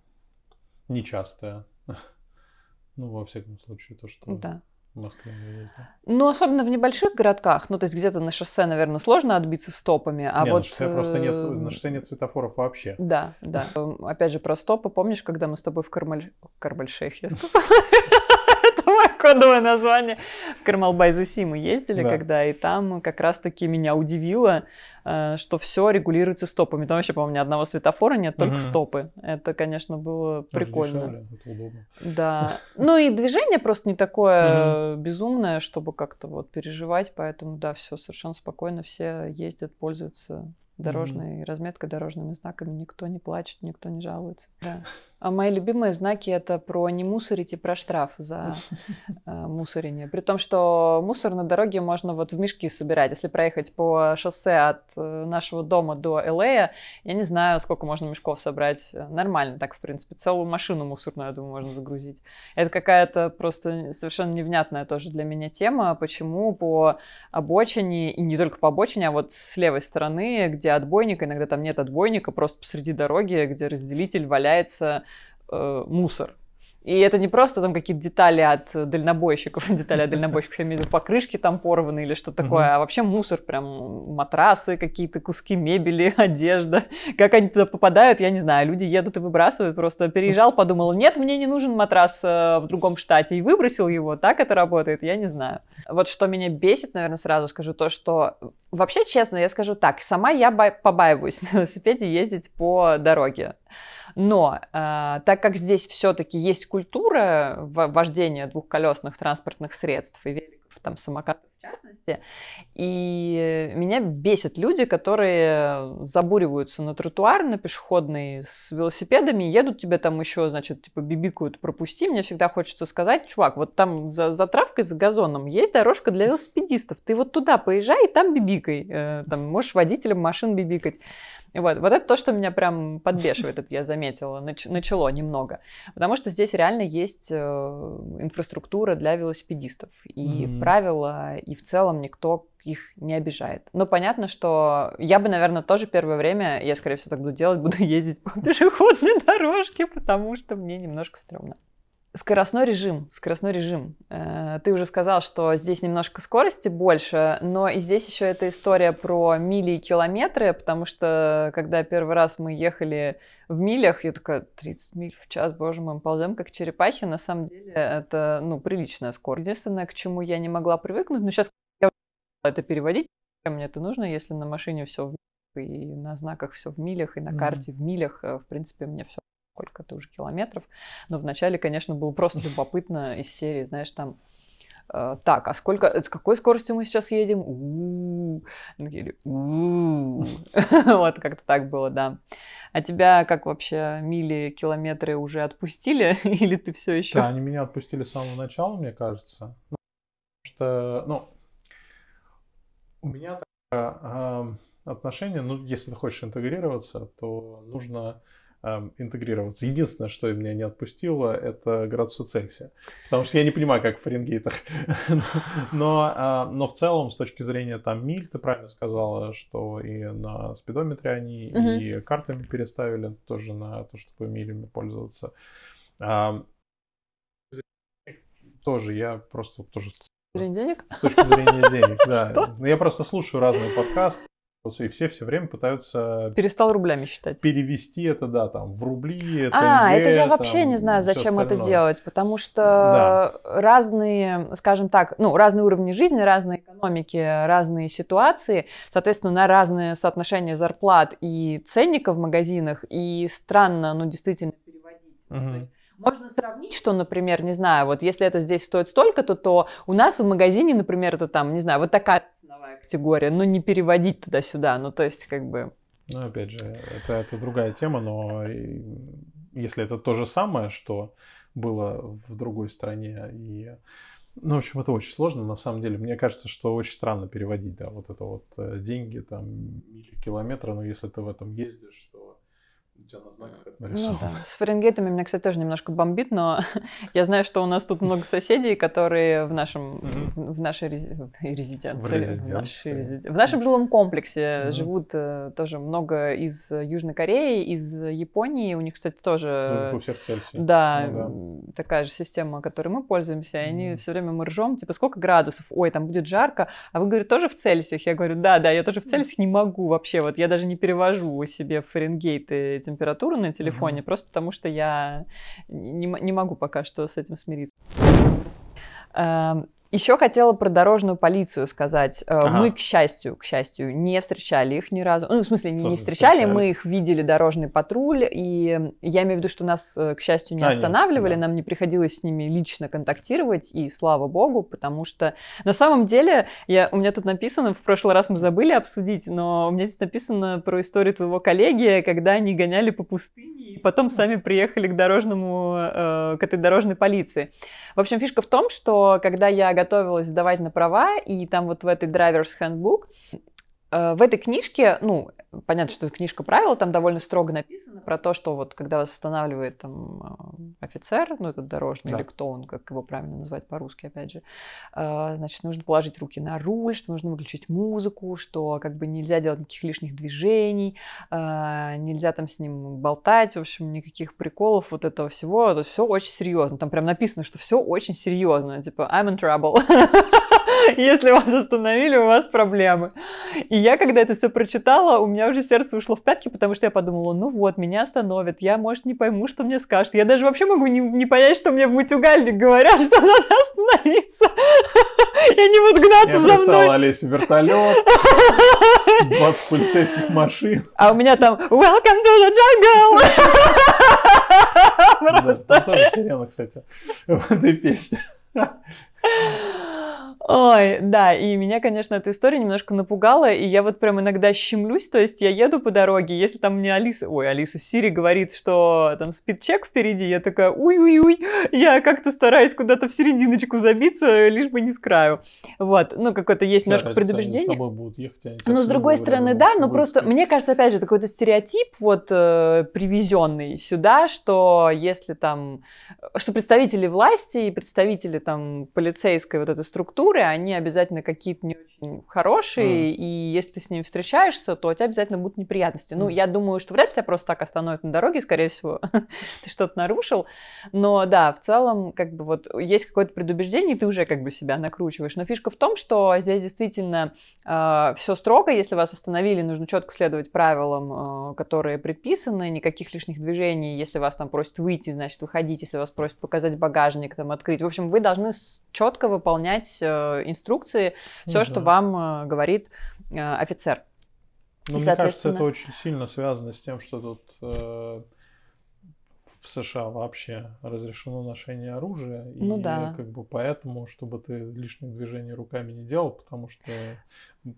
нечастая. ну, во всяком случае, то, что да. Москве не ездил. Ну, особенно в небольших городках. Ну, то есть где-то на шоссе, наверное, сложно отбиться стопами. А не, вот... на шоссе просто нет, на шоссе нет светофоров вообще. Да, да. Опять же, про стопы. Помнишь, когда мы с тобой в Кармаль... Я сказала? Кодовое название. В Кармалбай-Заси мы ездили Да. когда, и там как раз-таки меня удивило, э, что все регулируется стопами. Там вообще, по-моему, ни одного светофора нет, только Мгм. стопы. Это, конечно, было прикольно. дешевле, это удобно. Да. Ну и движение просто не такое безумное, чтобы как-то вот переживать, поэтому да, все совершенно спокойно, все ездят, пользуются дорожной разметкой, дорожными знаками, никто не плачет, никто не жалуется. Да. А мои любимые знаки это про не мусорить и про штраф за э, мусорение. При том, что мусор на дороге можно вот в мешки собирать. Если проехать по шоссе от э, нашего дома до Элея, я не знаю, сколько можно мешков собрать. Нормально, так, в принципе, целую машину мусорную, я думаю, можно загрузить. Это какая-то просто совершенно невнятная тоже для меня тема, почему по обочине, и не только по обочине, а вот с левой стороны, где отбойник, иногда там нет отбойника, просто посреди дороги, где разделитель валяется э, мусор. И это не просто там какие-то детали от дальнобойщиков, детали от дальнобойщиков, я имею в виду покрышки там порваны или что такое, Мгм. а вообще мусор, прям матрасы какие-то, куски мебели, одежда. Как они туда попадают, я не знаю. Люди едут и выбрасывают. Просто переезжал, подумал, нет, мне не нужен матрас э, в другом штате, и выбросил его. Так это работает, я не знаю. Вот что меня бесит, наверное, сразу скажу, то, что вообще, честно, я скажу так, сама я побаиваюсь на велосипеде ездить по дороге. Но э, так как здесь все-таки есть культура вождения двухколесных транспортных средств и великов, там самокатов частности, и меня бесят люди, которые забуриваются на тротуар, на пешеходный с велосипедами, едут тебе там еще, значит, типа бибикают, пропусти. Мне всегда хочется сказать, чувак, вот там за, за травкой, за газоном есть дорожка для велосипедистов. Ты вот туда поезжай и там бибикай. Э, там можешь водителем машин бибикать. Вот, вот это то, что меня прям подбешивает, это я заметила, нач- начало немного. Потому что здесь реально есть э, инфраструктура для велосипедистов. И Мгм. правила, и в целом никто их не обижает. Но понятно, что я бы, наверное, тоже первое время, я, скорее всего, так буду делать, буду ездить по пешеходной дорожке, потому что мне немножко стрёмно. Скоростной режим, скоростной режим. Э, Ты уже сказал, что здесь немножко скорости больше, но и здесь еще эта история про мили и километры, потому что когда первый раз мы ехали в милях, я такая, 30 миль в час, боже мой, мы ползем как черепахи, на самом деле это, ну, приличная скорость. Единственное, к чему я не могла привыкнуть, но сейчас я это переводить, мне это нужно, если на машине все в милях, и на знаках все в милях, и на карте в милях, э, в принципе, мне все сколько-то уже километров. Но вначале, конечно, было просто любопытно из серии, знаешь, там э, так, а сколько, с какой скоростью мы сейчас едем? Вот как-то так было, да. А тебя как вообще мили, километры уже отпустили? Или ты все еще? Да, они меня отпустили с самого начала, мне кажется. Ну, Потому что, ну, у меня такое ам, отношение, ну, если ты хочешь интегрироваться, то нужно интегрироваться. Единственное, что меня не отпустило, это градусы Цельсия. Потому что я не понимаю, как в Фаренгейтах. Но, а, но в целом, с точки зрения там миль, ты правильно сказала, что и на спидометре они, Мгм. и картами переставили тоже на то, чтобы милями пользоваться. Ам, тоже я просто тоже Зрение денег? с точки зрения денег, да. Ну, Я просто слушаю разные подкасты, и все все время пытаются Перестал рублями считать. перевести это, да, там, в рубли, А, тенге, это я вообще там, не знаю, зачем это делать, потому что Да. разные, скажем так, ну, разные уровни жизни, разные экономики, разные ситуации, соответственно, на разные соотношения зарплат и ценников в магазинах, и странно, ну, действительно переводить. Есть Можно сравнить, что, например, не знаю, вот если это здесь стоит столько-то, то у нас в магазине, например, это там, не знаю, вот такая ценовая категория, но не переводить туда-сюда, ну, то есть, как бы... Ну, опять же, это, это другая тема, но если это то же самое, что было в другой стране, и, ну, в общем, это очень сложно, на самом деле. Мне кажется, что очень странно переводить, да, вот это вот э, деньги, там, мили, километры, но если ты в этом ездишь, то Ну нарисовано. да. С Фаренгейтами меня, кстати, тоже немножко бомбит, но я знаю, что у нас тут много соседей, которые в нашем Мгм. в в нашей рези- резиденции, В в, нашей резид- в нашем жилом комплексе Мгм. живут э, тоже много из Южной Кореи, из Японии. У них, кстати, тоже У всех Цельсий. да, Ну да. такая же система, которой мы пользуемся, и они Мгм. все время мы ржем, типа, сколько градусов? Ой, там будет жарко. А вы, говорите, тоже в Цельсиях? Я говорю, да, да, я тоже в Цельсиях не могу вообще. Вот я даже не перевожу себе Фаренгейты температуру на телефоне, Мгм. просто потому что я не, не могу пока что с этим смириться. Еще хотела про дорожную полицию сказать. Э, ага. Мы, к счастью, к счастью, не встречали их ни разу. Ну, в смысле, не, не встречали, встречали, мы их видели, дорожный патруль, и я имею в виду, что нас, э, к счастью, не а, останавливали, нет, да. нам не приходилось с ними лично контактировать, и слава богу, потому что на самом деле, я, у меня тут написано, в прошлый раз мы забыли обсудить, но у меня здесь написано про историю твоего коллеги, когда они гоняли по пустыне, и потом сами приехали к дорожному, э, к этой дорожной полиции. В общем, фишка в том, что когда я готовилась сдавать на права, и там вот в этой Driver's Handbook в этой книжке, ну, понятно, что это книжка правил, там довольно строго написано про то, что вот когда вас останавливает там э, офицер, ну, этот дорожный, да. или кто он, как его правильно назвать по-русски, опять же, э, значит, нужно положить руки на руль, что нужно выключить музыку, что как бы нельзя делать никаких лишних движений, нельзя там с ним болтать, в общем, никаких приколов, вот этого всего, это все очень серьезно. Там прям написано, что все очень серьезно, типа I'm in trouble. Если вас остановили, у вас проблемы. И я, когда это все прочитала, у меня уже сердце ушло в пятки, потому что я подумала, ну вот, меня остановят, я, может, не пойму, что мне скажут. Я даже вообще могу не, не понять, что мне в мутюгальник говорят, что надо остановиться. И они будут гнаться я за мной. Олесю вертолет, 20 полицейских машин. А у меня там Welcome to the jungle! Просто. Да, тоже сирена, кстати, в этой песне. Ой, да, и меня, конечно, эта история немножко напугала, и я вот прям иногда щемлюсь, то есть я еду по дороге, если там мне Алиса, ой, Алиса Сири говорит, что там спидчек впереди, я такая, уй-уй-уй, я как-то стараюсь куда-то в серединочку забиться, лишь бы не с краю. Вот, ну, какое-то есть Кстати, немножко предубеждение. С будут ехать, ну, с другой стороны, да, но просто, мне кажется, опять же, какой-то стереотип вот э, привезенный сюда, что если там, что представители власти и представители там полицейской вот этой структуры, партнеры, они обязательно какие-то не очень хорошие, mm. и если ты с ними встречаешься, то у тебя обязательно будут неприятности. Mm. Ну, я думаю, что вряд ли тебя просто так остановят на дороге, скорее всего, ты что-то нарушил. Но да, в целом, как бы вот есть какое-то предубеждение, и ты уже как бы себя накручиваешь. Но фишка в том, что здесь действительно э, все строго, если вас остановили, нужно четко следовать правилам, э, которые предписаны, никаких лишних движений. Если вас там просят выйти, значит, выходить, если вас просят показать багажник, там, открыть. В общем, вы должны четко выполнять э, инструкции, все, ну, что да. вам э, говорит э, офицер. Ну, мне соответственно... кажется, это очень сильно связано с тем, что тут э, в США вообще разрешено ношение оружия. Ну и да. как бы поэтому, чтобы ты лишних движений руками не делал, потому что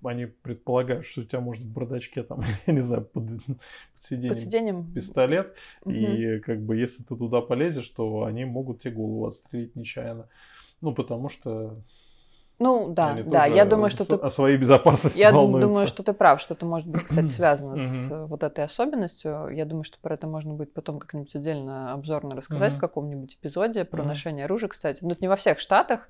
они предполагают, что у тебя может в бардачке там, я не знаю, под, под, сиденьем, под сиденьем пистолет. Угу. И как бы если ты туда полезешь, то они могут тебе голову отстрелить нечаянно. Ну, потому что ну да, Они да, я думаю, что ты... О своей безопасности Я волнуются. думаю, что ты прав, что это может быть, кстати, связано с вот этой особенностью. Я думаю, что про это можно будет потом как-нибудь отдельно обзорно рассказать в каком-нибудь эпизоде про ношение оружия, кстати. Ну, это не во всех штатах,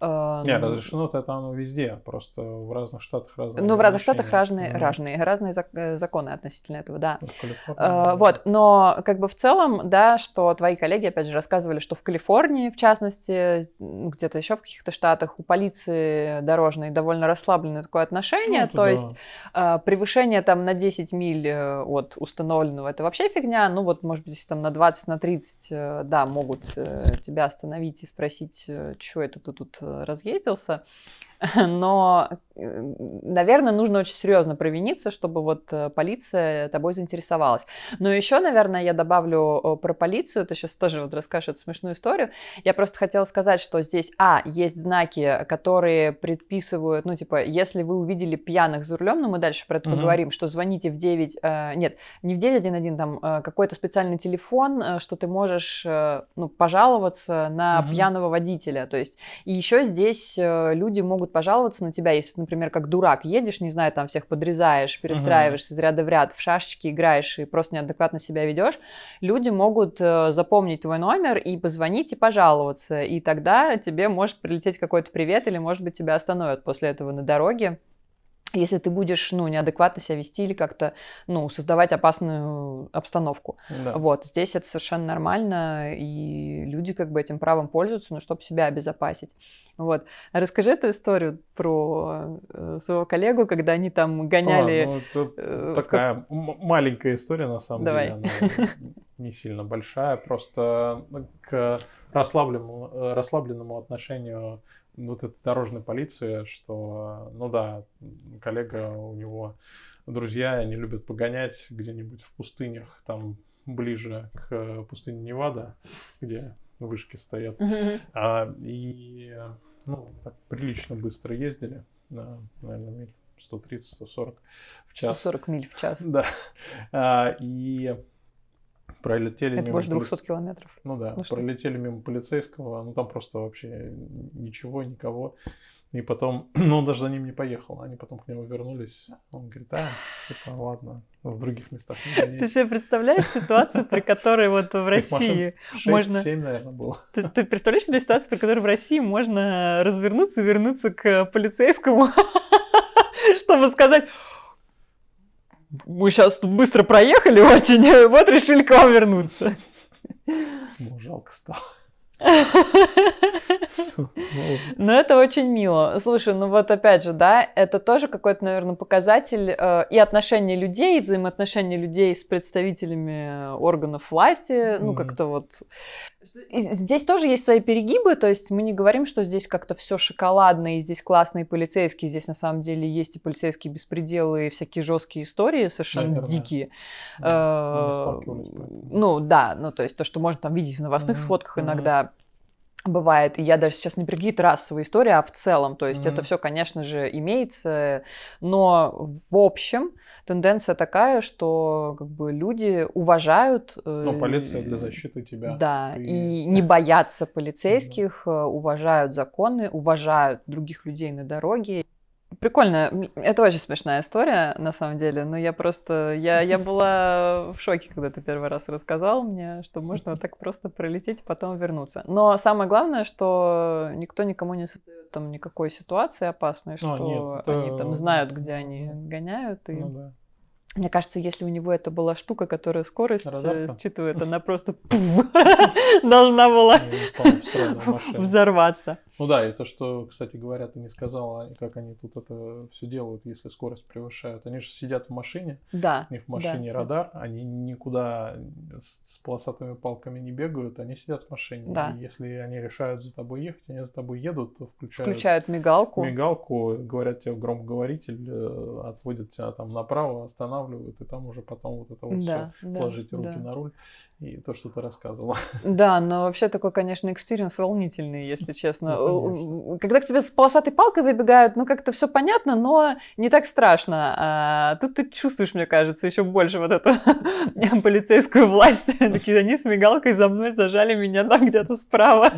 не, разрешено это оно везде, просто в разных штатах разные. Ну, в разных штатах разные, mm разные, разные э, законы относительно этого, да. Uh, вот, но как бы в целом, да, что твои коллеги, опять же, рассказывали, что в Калифорнии, в частности, где-то еще в каких-то штатах у полиции дорожной довольно расслабленное такое отношение, ну, то да. есть uh, превышение там на 10 миль э, от установленного, это вообще фигня, ну вот, может быть, если там на 20, на 30, да, могут тебя остановить и спросить, что это ты тут разъездился, но, наверное, нужно очень серьезно провиниться, чтобы вот э, полиция тобой заинтересовалась. Но еще, наверное, я добавлю про полицию, ты сейчас тоже вот расскажешь эту смешную историю. Я просто хотела сказать, что здесь, а, есть знаки, которые предписывают, ну, типа, если вы увидели пьяных за рулем, ну, мы дальше про это угу. поговорим, что звоните в 9, э, нет, не в 911, там э, какой-то специальный телефон, э, что ты можешь, э, ну, пожаловаться на угу. пьяного водителя. То есть, и еще здесь э, люди могут могут пожаловаться на тебя, если, например, как дурак едешь, не знаю, там всех подрезаешь, перестраиваешься из ряда в ряд, в шашечки играешь и просто неадекватно себя ведешь, люди могут э, запомнить твой номер и позвонить и пожаловаться, и тогда тебе может прилететь какой-то привет или, может быть, тебя остановят после этого на дороге если ты будешь, ну, неадекватно себя вести или как-то, ну, создавать опасную обстановку. Да. Вот, здесь это совершенно нормально, и люди как бы этим правом пользуются, ну, чтобы себя обезопасить. Вот. Расскажи эту историю про э, своего коллегу, когда они там гоняли... А, ну, это э, такая маленькая история, на самом Давай. деле. Она не сильно большая, просто к расслабленному, э, расслабленному отношению вот этой дорожной полиции, что, ну да, коллега у него друзья, они любят погонять где-нибудь в пустынях, там ближе к пустыне Невада, где вышки стоят. А, и, ну, так прилично быстро ездили, на, наверное, миль 130-140 в час. 140 миль в час. Да. А, и пролетели Это мимо... больше полиц- 200 километров. Ну да, Ну что? пролетели мимо полицейского, ну там просто вообще ничего, никого. И потом, ну он даже за ним не поехал, они потом к нему вернулись. Он говорит, а, типа, ладно, в других местах не Ты гони». себе представляешь ситуацию, при которой вот в России Шесть, можно- семь, наверное, было. Ты, ты представляешь себе ситуацию, при которой в России можно развернуться и вернуться к полицейскому, чтобы сказать, мы сейчас тут быстро проехали очень, вот решили к вам вернуться. Ну, жалко стало. Ну, это очень мило. Слушай, ну вот опять же, да, это тоже какой-то, наверное, показатель э, и отношения людей, и взаимоотношения людей с представителями органов власти, ну, как-то вот... И Здесь тоже есть свои перегибы, то есть мы не говорим, что здесь как-то все шоколадно, и здесь классные полицейские, здесь на самом деле есть и полицейские беспределы, и всякие жесткие истории совершенно Наверное. дикие. Э. Ну да, ну то есть то, что можно там видеть в новостных мгм. иногда бывает. И я даже сейчас не про какие-то расовые истории, а в целом. То есть это Мгм. все, конечно же, имеется, но в общем тенденция такая, что как бы люди уважают. э, Ну, полиция для защиты тебя. Да, Ты- и не боятся полицейских, э, уважают законы, уважают других людей на дороге. Прикольно, это очень смешная история, на самом деле, но я просто, я, я была в шоке, когда ты первый раз рассказал мне, что можно вот так просто пролететь и потом вернуться. Но самое главное, что никто никому не создает там никакой ситуации опасной, А, что нет, это- они там знают, где они гоняют, и Ну да. Мне кажется, если у него это была штука, которая скорость э, Радар-то? считывает, она просто должна была машина. взорваться. Ну да, и то, что, кстати говоря, ты не сказала, как они тут это все делают, если скорость превышают. Они же сидят в машине, Да. у них в машине да. радар, они никуда с, полосатыми палками не бегают, они сидят в машине. Да. И если они решают за тобой ехать, они за тобой едут, включают, Включают мигалку. мигалку, говорят тебе в громкоговоритель, э, отводят тебя там направо, останавливают, и там уже потом вот это вот Да, все, да, положите руки да. на руль. И то, что ты рассказывала. Да, но вообще такой, конечно, experience волнительный, если честно. Конечно. Когда к тебе с полосатой палкой выбегают, ну как-то все понятно, но не так страшно. А тут ты чувствуешь, мне кажется, еще больше вот эту полицейскую власть. Такие, они с мигалкой за мной зажали меня там где-то справа.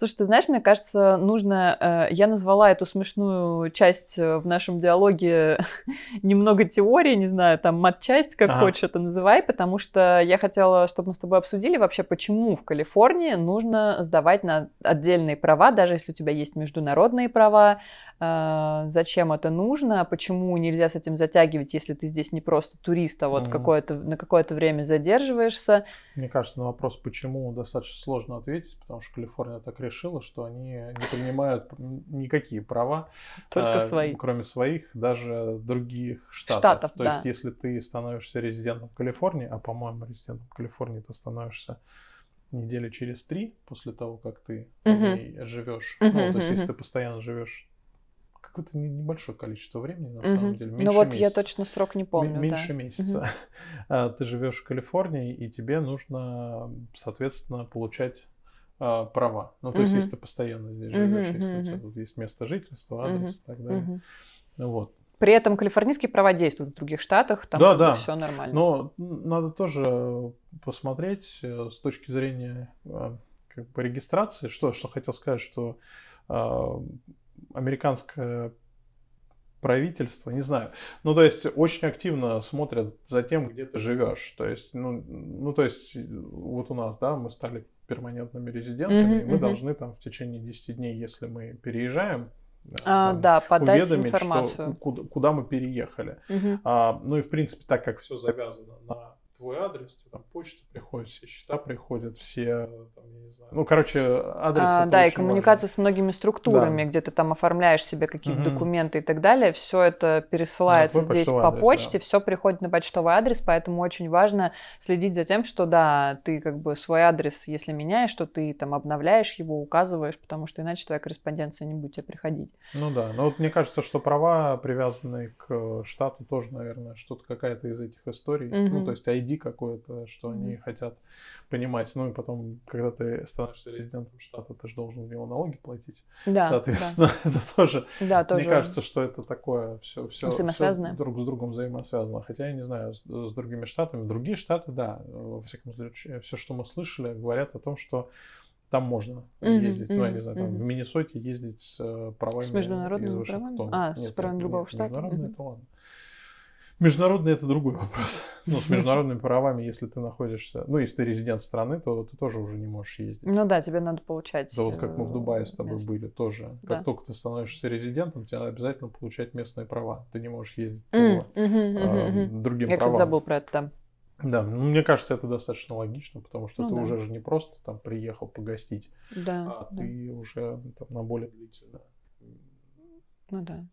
Слушай, ты знаешь, мне кажется, нужно... э, Я назвала эту смешную часть э, в нашем диалоге немного теории, не знаю, там матчасть, как Ага. хочешь это называй, потому что я хотела, чтобы мы с тобой обсудили вообще, почему в Калифорнии нужно сдавать на отдельные права, даже если у тебя есть международные права, зачем это нужно, почему нельзя с этим затягивать, если ты здесь не просто турист, а вот Мгм. какое-то, на какое-то время задерживаешься. Мне кажется, на вопрос, почему, достаточно сложно ответить, потому что Калифорния так решила, что они не принимают никакие права, Только а, свои. кроме своих, даже других штатов. Штатов, То да. есть, если ты становишься резидентом Калифорнии, а, по-моему, резидентом Калифорнии ты становишься недели через три после того, как ты Мгм. ней живешь. Мгм, Ну, то есть, если ты постоянно живешь какое-то не- небольшое количество времени, на Мгм. самом деле, Ну меньше вот я месяца. точно срок не помню, М- да. Меньше месяца. А, Ты живешь в Калифорнии, и тебе нужно, соответственно, получать а, права. Ну, то есть, Мгм. если ты постоянно здесь живешь, если у тебя тут есть место жительства, адрес и так далее. Ну, Вот. При этом калифорнийские права действуют в других штатах, там Да, да. все нормально. Но надо тоже посмотреть э, с точки зрения э, как бы регистрации, что, что хотел сказать, что э, американское правительство, не знаю, ну то есть очень активно смотрят за тем, где ты живешь, то есть, ну, ну то есть вот у нас, да, мы стали перманентными резидентами, Мгм, и мы мгм. должны там в течение 10 дней, если мы переезжаем, А, там, да, подать уведомить, информацию. что куда, куда мы переехали. Мгм. А, ну и в принципе, так как все завязано на твой адрес, тебе там почта приходит, все счета приходят, все, там, я не знаю. Ну, короче, адрес А, это да, и коммуникация важно. с многими структурами, где ты там оформляешь себе какие-то Мгм. документы и так далее, все это пересылается твой здесь по адрес, почте, да. все приходит на почтовый адрес, поэтому очень важно следить за тем, что да, ты как бы свой адрес, если меняешь, что ты там обновляешь его, указываешь, потому что иначе твоя корреспонденция не будет тебе приходить. Ну да, но вот мне кажется, что права, привязанные к э, штату, тоже, наверное, что-то какая-то из этих историй. Ну, Мгм. то есть ID какое-то, что они хотят понимать. Ну и потом, когда ты становишься резидентом штата, ты же должен в него налоги платить. Да, Соответственно, это тоже, да, да, тоже. мне кажется, что это такое все, все, Взаимосвязанное. друг с другом взаимосвязано. Хотя я не знаю, с, с другими штатами. Другие штаты, да, во всяком случае, все, что мы слышали, говорят о том, что там можно Мгм, ездить. Ну, я не знаю, там мгм. в Миннесоте ездить с э, правами С международными правами? А, с правами другого штата? Международные Мгм. это ладно. Международный это другой вопрос. Ну, с международными правами, если ты находишься, ну, если ты резидент страны, то ты тоже уже не можешь ездить. Ну да, тебе надо получать. Да вот как мы в э, Дубае с тобой были тоже. Да. Как только ты становишься резидентом, тебе надо обязательно получать местные права. Ты не можешь ездить по а, мгм, мгм. другим Я, кстати, правам. забыл про это, да. Да, ну, мне кажется, это достаточно логично, потому что Ну ты да. уже же не просто там приехал погостить, Да, а да. ты уже там, на более длительное. Ну да.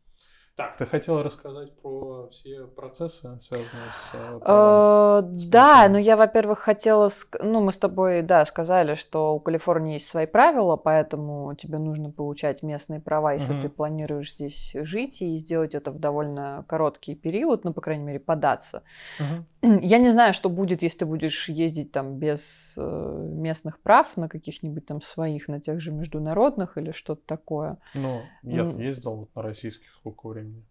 Так, ты хотела рассказать про все процессы, связанные с э? Э, с Да, но я, во-первых, хотела... Ну, мы с тобой, да, сказали, что у Калифорнии есть свои правила, поэтому тебе нужно получать местные права, если Мгм. ты планируешь здесь жить, и сделать это в довольно короткий период, ну, по крайней мере, податься. Мгм. Я не знаю, что будет, если ты будешь ездить там без э, местных прав на каких-нибудь там своих, на тех же международных или что-то такое. Ну, я ездил вот на российских сколько времени.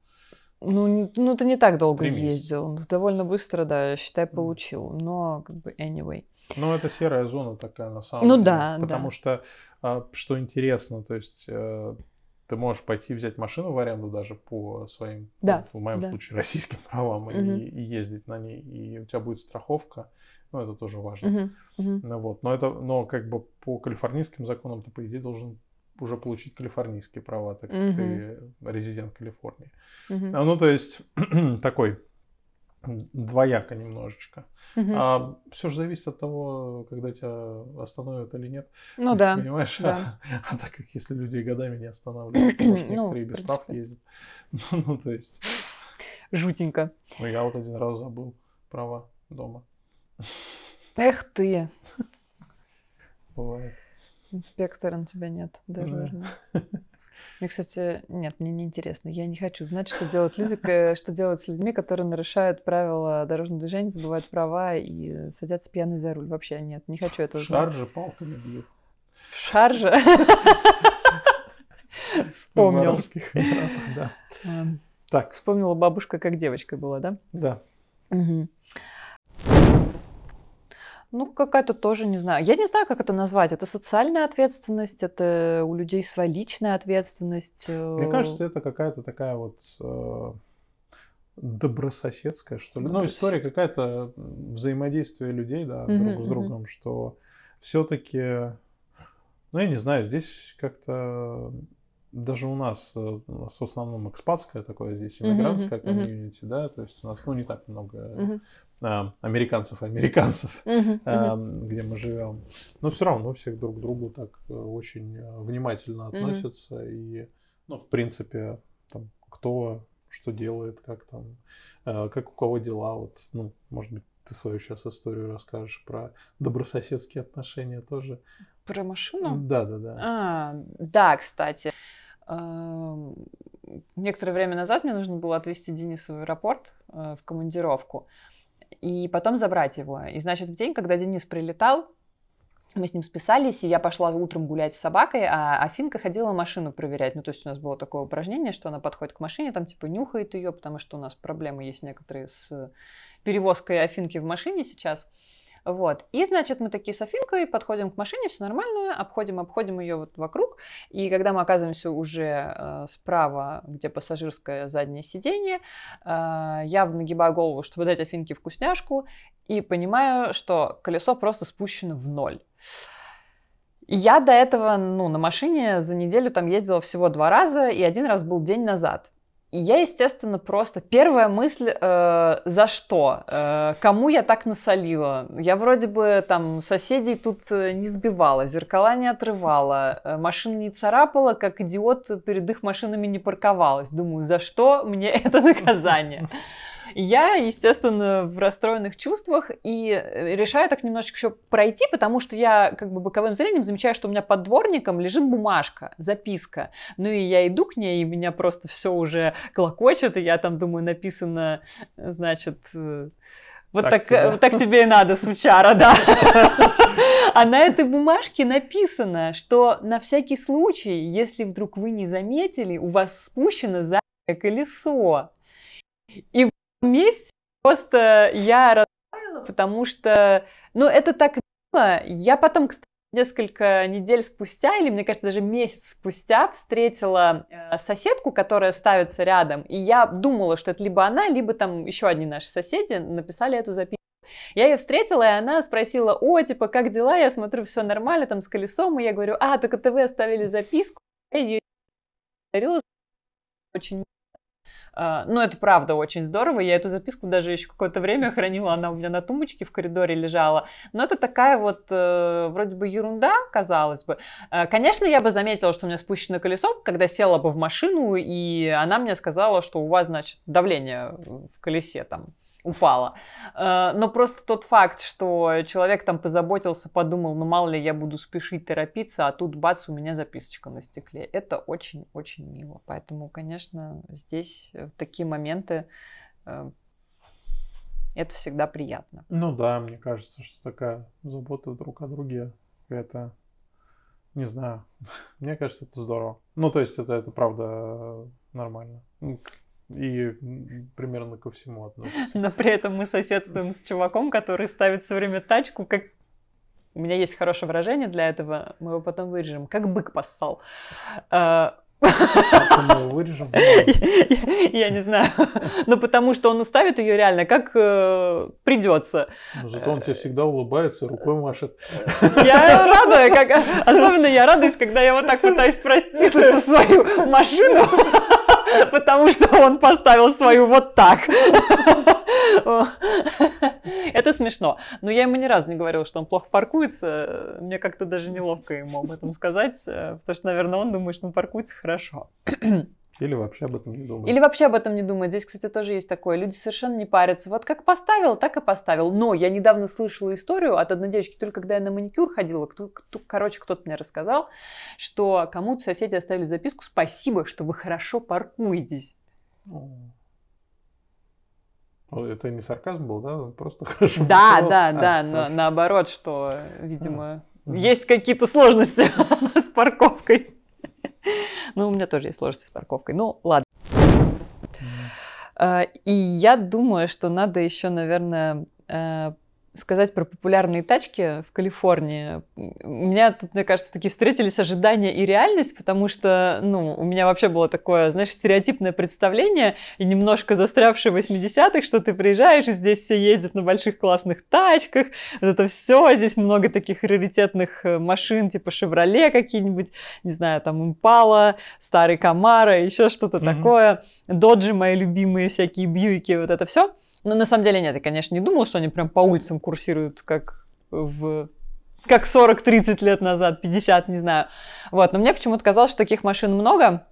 Ну, ну, ты не так долго Три ездил. Ну, Довольно быстро, да, считай, получил. Но, как бы, anyway. Ну, это серая зона такая на самом Ну деле. да, Потому да. что, а, что интересно, то есть э, ты можешь пойти взять машину в аренду даже по своим, Да, в моем да. случае, российским правам и, Мгм. и ездить на ней. И у тебя будет страховка. Ну, это тоже важно. Мгм. Ну, вот. Но это, но как бы по калифорнийским законам ты, по идее, должен уже получить калифорнийские права, так как Мгм. ты резидент Калифорнии. А, Ну, то есть такой двояко немножечко. Мгм. А все же зависит от того, когда тебя остановят или нет. Ну да. Понимаешь? да. А, так как если люди годами не останавливают, потому что Ну, некоторые в без прав ездят. Ну, ну, то есть, Жутенько. ну, я вот один раз забыл права дома. Эх ты, Бывает. инспектора на тебя нет дорожного. Мне, кстати, нет, мне не интересно. Я не хочу знать, что делают люди, что делают с людьми, которые нарушают правила дорожного движения, забывают права и садятся пьяные за руль. Вообще нет, не хочу этого знать. Шаржи палками бьют. В Вспомнил. Да. Так, Вспомнила бабушка, как девочкой была, да? да. Мгм. Ну, какая-то тоже, не знаю. Я не знаю, как это назвать. Это социальная ответственность, это у людей своя личная ответственность. Мне э, кажется, это какая-то такая вот э, добрососедская, что ли. Ну, история какая-то взаимодействия людей, да, Мгм, друг с другом, что все-таки, ну, я не знаю, здесь как-то даже у нас, э, у нас в основном экспатское такое здесь, иммигрантское мгм. комьюнити, да, то есть у нас, ну, не так много а, американцев, американцев, а, мгм. где мы живем. Но все равно все друг к другу так э, очень э, внимательно относятся. И, ну, в принципе, там, кто что делает, как там, как у кого дела. Вот, ну, может быть, ты свою сейчас историю расскажешь про добрососедские отношения тоже. Про машину? Да, да, да. А, да, кстати. Некоторое время назад мне нужно было отвезти Дениса в аэропорт э, в командировку и потом забрать его. И, значит, в день, когда Денис прилетал, мы с ним списались, и я пошла утром гулять с собакой, а Афинка ходила машину проверять. Ну, то есть у нас было такое упражнение, что она подходит к машине, там типа нюхает ее, потому что у нас проблемы есть некоторые с перевозкой Афинки в машине сейчас. Вот. И, значит, мы такие с Афинкой подходим к машине, все нормально, обходим, обходим ее вот вокруг. И когда мы оказываемся уже э, справа, где пассажирское заднее сиденье, э, я нагибаю голову, чтобы дать Афинке вкусняшку, и понимаю, что колесо просто спущено в ноль. Я до этого, ну, на машине за неделю там ездила всего два раза, и один раз был день назад. И я, естественно, просто... Первая мысль, э, за что? Э, кому я так насолила? Я вроде бы там соседей тут э, не сбивала, зеркала не отрывала, э, машин не царапала, как идиот перед их машинами не парковалась. Думаю, за что мне это наказание? Я, естественно, в расстроенных чувствах и э, решаю так немножечко еще пройти, потому что я как бы боковым зрением замечаю, что у меня под дворником лежит бумажка, записка. Ну и я иду к ней, и меня просто все уже клокочет, и я там думаю, написано, значит, э, вот так, так, тебе. вот так тебе и надо, сучара, да. А на этой бумажке написано, что на всякий случай, если вдруг вы не заметили, у вас спущено заднее колесо. И месте просто я расстроила, потому что, ну, это так мило. Я потом, кстати, несколько недель спустя, или, мне кажется, даже месяц спустя встретила э, соседку, которая ставится рядом, и я думала, что это либо она, либо там еще одни наши соседи написали эту записку. Я ее встретила, и она спросила, о, типа, как дела? Я смотрю, все нормально, там, с колесом. И я говорю, а, так это вы оставили записку. Я ее очень ну, это правда очень здорово. Я эту записку даже еще какое-то время хранила. Она у меня на тумбочке в коридоре лежала. Но это такая вот э, вроде бы ерунда, казалось бы. Э, конечно, я бы заметила, что у меня спущено колесо, когда села бы в машину, и она мне сказала, что у вас, значит, давление в колесе там упала. Э, но просто тот факт, что человек там позаботился, подумал, ну мало ли я буду спешить торопиться, а тут бац, у меня записочка на стекле. Это очень-очень мило. Поэтому, конечно, здесь в такие моменты э, это всегда приятно. Ну да, мне кажется, что такая забота друг о друге, это, не знаю, мне кажется, это здорово. Ну, то есть это, это правда нормально и примерно ко всему относится. Но при этом мы соседствуем с чуваком, который ставит все время тачку, как... У меня есть хорошее выражение для этого, мы его потом вырежем. Как бык поссал. А, вырежем. Я не знаю. Ну, потому что он уставит ее реально, как э, придется. Зато он тебе всегда улыбается, рукой машет. Я рада, особенно я радуюсь, когда я вот так пытаюсь протиснуться в свою машину. потому что он поставил свою вот так. Это смешно. Но я ему ни разу не говорила, что он плохо паркуется. Мне как-то даже неловко ему об этом сказать, э, потому что, наверное, он думает, что он паркуется хорошо. Или вообще об этом не думает. Или вообще об этом не думает. Здесь, кстати, тоже есть такое. Люди совершенно не парятся. Вот как поставил, так и поставил. Но я недавно слышала историю от одной девочки, только когда я на маникюр ходила, кто, кто, короче, кто-то мне рассказал, что кому-то соседи оставили записку «Спасибо, что вы хорошо паркуетесь». Это не сарказм был, да? Просто хорошо. Да, да, да, на, наоборот, что, видимо, а. есть какие-то сложности с парковкой. Ну, у меня тоже есть сложности с парковкой. Ну, ладно. А, и я думаю, что надо еще, наверное, э, сказать про популярные тачки в Калифорнии. У меня тут, мне кажется, такие встретились ожидания и реальность, потому что, ну, у меня вообще было такое, знаешь, стереотипное представление и немножко застрявшее в 80-х, что ты приезжаешь, и здесь все ездят на больших классных тачках, вот это все, здесь много таких раритетных э, машин, типа «Шевроле» какие-нибудь, не знаю, там «Импала», старый «Камара», еще что-то mm-hmm. такое, «Доджи» мои любимые, всякие «Бьюики», вот это все – но на самом деле нет, я, конечно, не думал, что они прям по улицам курсируют, как в как 40-30 лет назад, 50, не знаю. Вот, но мне почему-то казалось, что таких машин много.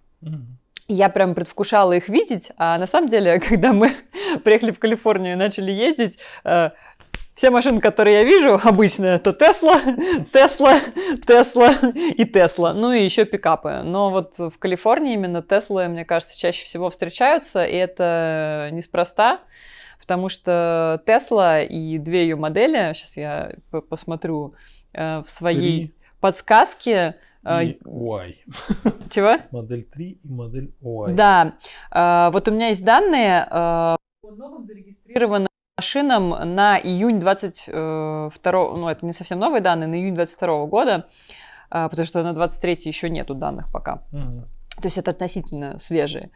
Я прям предвкушала их видеть, а на самом деле, когда мы приехали в Калифорнию и начали ездить, э, все машины, которые я вижу, обычно это Тесла, Тесла, Тесла и Тесла, ну и еще пикапы. Но вот в Калифорнии именно Теслы, мне кажется, чаще всего встречаются, и это неспроста потому что Тесла и две ее модели, сейчас я посмотрю э, в своей Три. подсказке. Э, и Y. Чего? Модель 3 и модель Y. Да. Э, вот у меня есть данные по новым зарегистрированным машинам на июнь 22, ну это не совсем новые данные, на июнь 22 года, потому что на 23 еще нету данных пока. Угу. То есть это относительно свежие.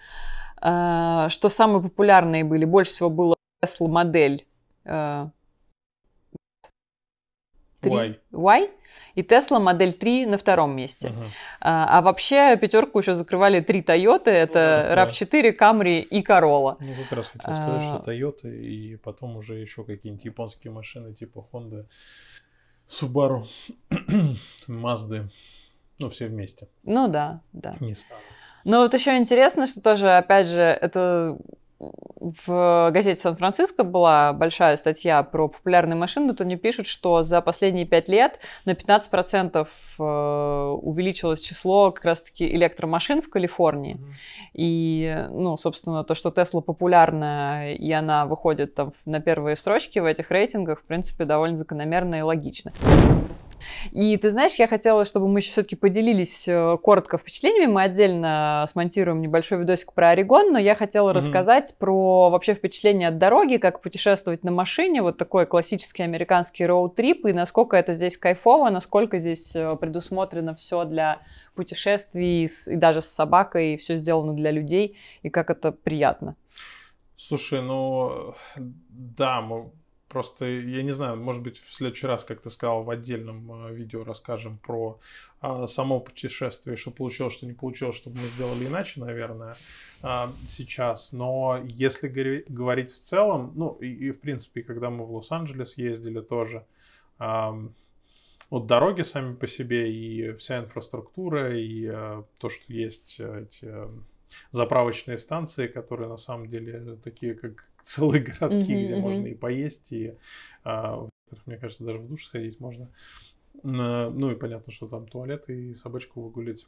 Что самые популярные были? Больше всего было Tesla модель 3 3 y. y и Tesla Модель 3 на втором месте. Мгм. А, а вообще пятерку еще закрывали три Toyota, это Ну да. RAV4, Camry и Corolla. Ну, как раз хотел сказать, А. что Toyota и потом уже еще какие-нибудь японские машины типа Honda, Subaru, Mazda. Ну, все вместе. Ну да, да. Nissan. Но вот еще интересно, что тоже, опять же, это в газете Сан-Франциско была большая статья про популярные машины, то они пишут, что за последние пять лет на 15% э, увеличилось число как раз-таки электромашин в Калифорнии. Мгм. И, ну, собственно, то, что Тесла популярна, и она выходит там на первые строчки в этих рейтингах, в принципе, довольно закономерно и логично. И ты знаешь, я хотела, чтобы мы еще все-таки поделились э, коротко впечатлениями. Мы отдельно смонтируем небольшой видосик про Орегон, но я хотела Мгм. рассказать про вообще впечатление от дороги, как путешествовать на машине, вот такой классический американский роуд-трип, и насколько это здесь кайфово, насколько здесь э, предусмотрено все для путешествий и даже с собакой, и все сделано для людей, и как это приятно. Слушай, ну да, мы просто, я не знаю, может быть, в следующий раз, как ты сказал, в отдельном э, видео расскажем про а, само путешествие, что получилось, что не получилось, чтобы мы сделали иначе, наверное, а, сейчас. Но если говори- говорить в целом, ну и, и, в принципе, когда мы в Лос-Анджелес ездили тоже, вот дороги сами по себе и вся инфраструктура, и э, то, что есть э, эти заправочные станции, которые на самом деле такие, как целые городки, где можно и поесть, и, а, мне кажется, даже в душ сходить можно. Ну и понятно, что там туалет и собачку выгулить.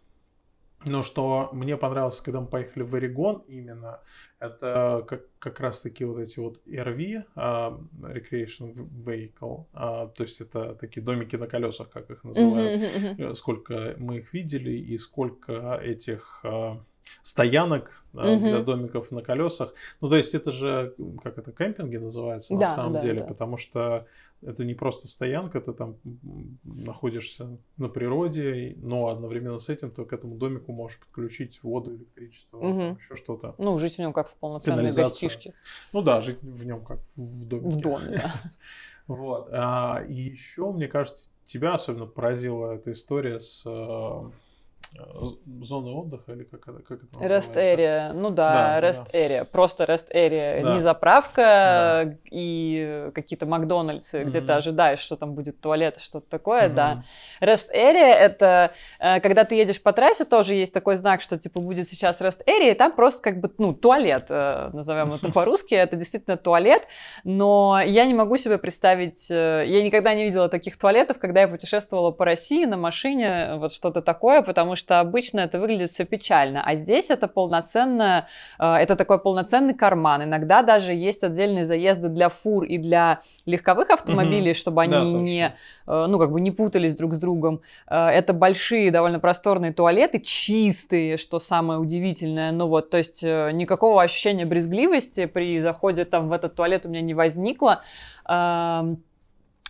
Но что мне понравилось, когда мы поехали в Орегон именно, это как, как раз таки вот эти вот RV, а, Recreation Vehicle, а, то есть это такие домики на колесах, как их называют. Э, сколько мы их видели и сколько этих а, стоянок а, Мгм. для домиков на колесах. Ну, то есть это же, как это, кемпинги называется на Да, самом да, деле, да. потому что это не просто стоянка, ты там находишься на природе, но одновременно с этим ты к этому домику можешь подключить воду, электричество, Мгм. еще что-то. Ну, жить в нем как в полноценной гостишке. Ну да, жить в нем как в домике. В доме, да. Вот. А, и еще, мне кажется, тебя особенно поразила эта история с зоной отдыха, или как это, как это Rest называется? area, ну да, Да, rest area, просто rest area, Да. не заправка и какие-то Макдональдсы, где ты ожидаешь, что там будет туалет, что-то такое, Мгм. да. Rest area это э, когда ты едешь по трассе, тоже есть такой знак, что типа будет сейчас rest area, и там просто как бы ну туалет, э, назовем это по-русски, это действительно туалет, но я не могу себе представить, э, я никогда не видела таких туалетов, когда я путешествовала по России на машине, вот что-то такое, потому что обычно это выглядит все печально, а здесь это полноценно, э, это такой полноценный карман, иногда даже есть отдельные заезды для фур и для легковых автомобилей, чтобы Да, они точно. не э, ну, как бы не путались друг с другом. Э, Это большие, довольно просторные туалеты, чистые, что самое удивительное. Ну вот, то есть никакого ощущения брезгливости при заходе там в этот туалет у меня не возникло.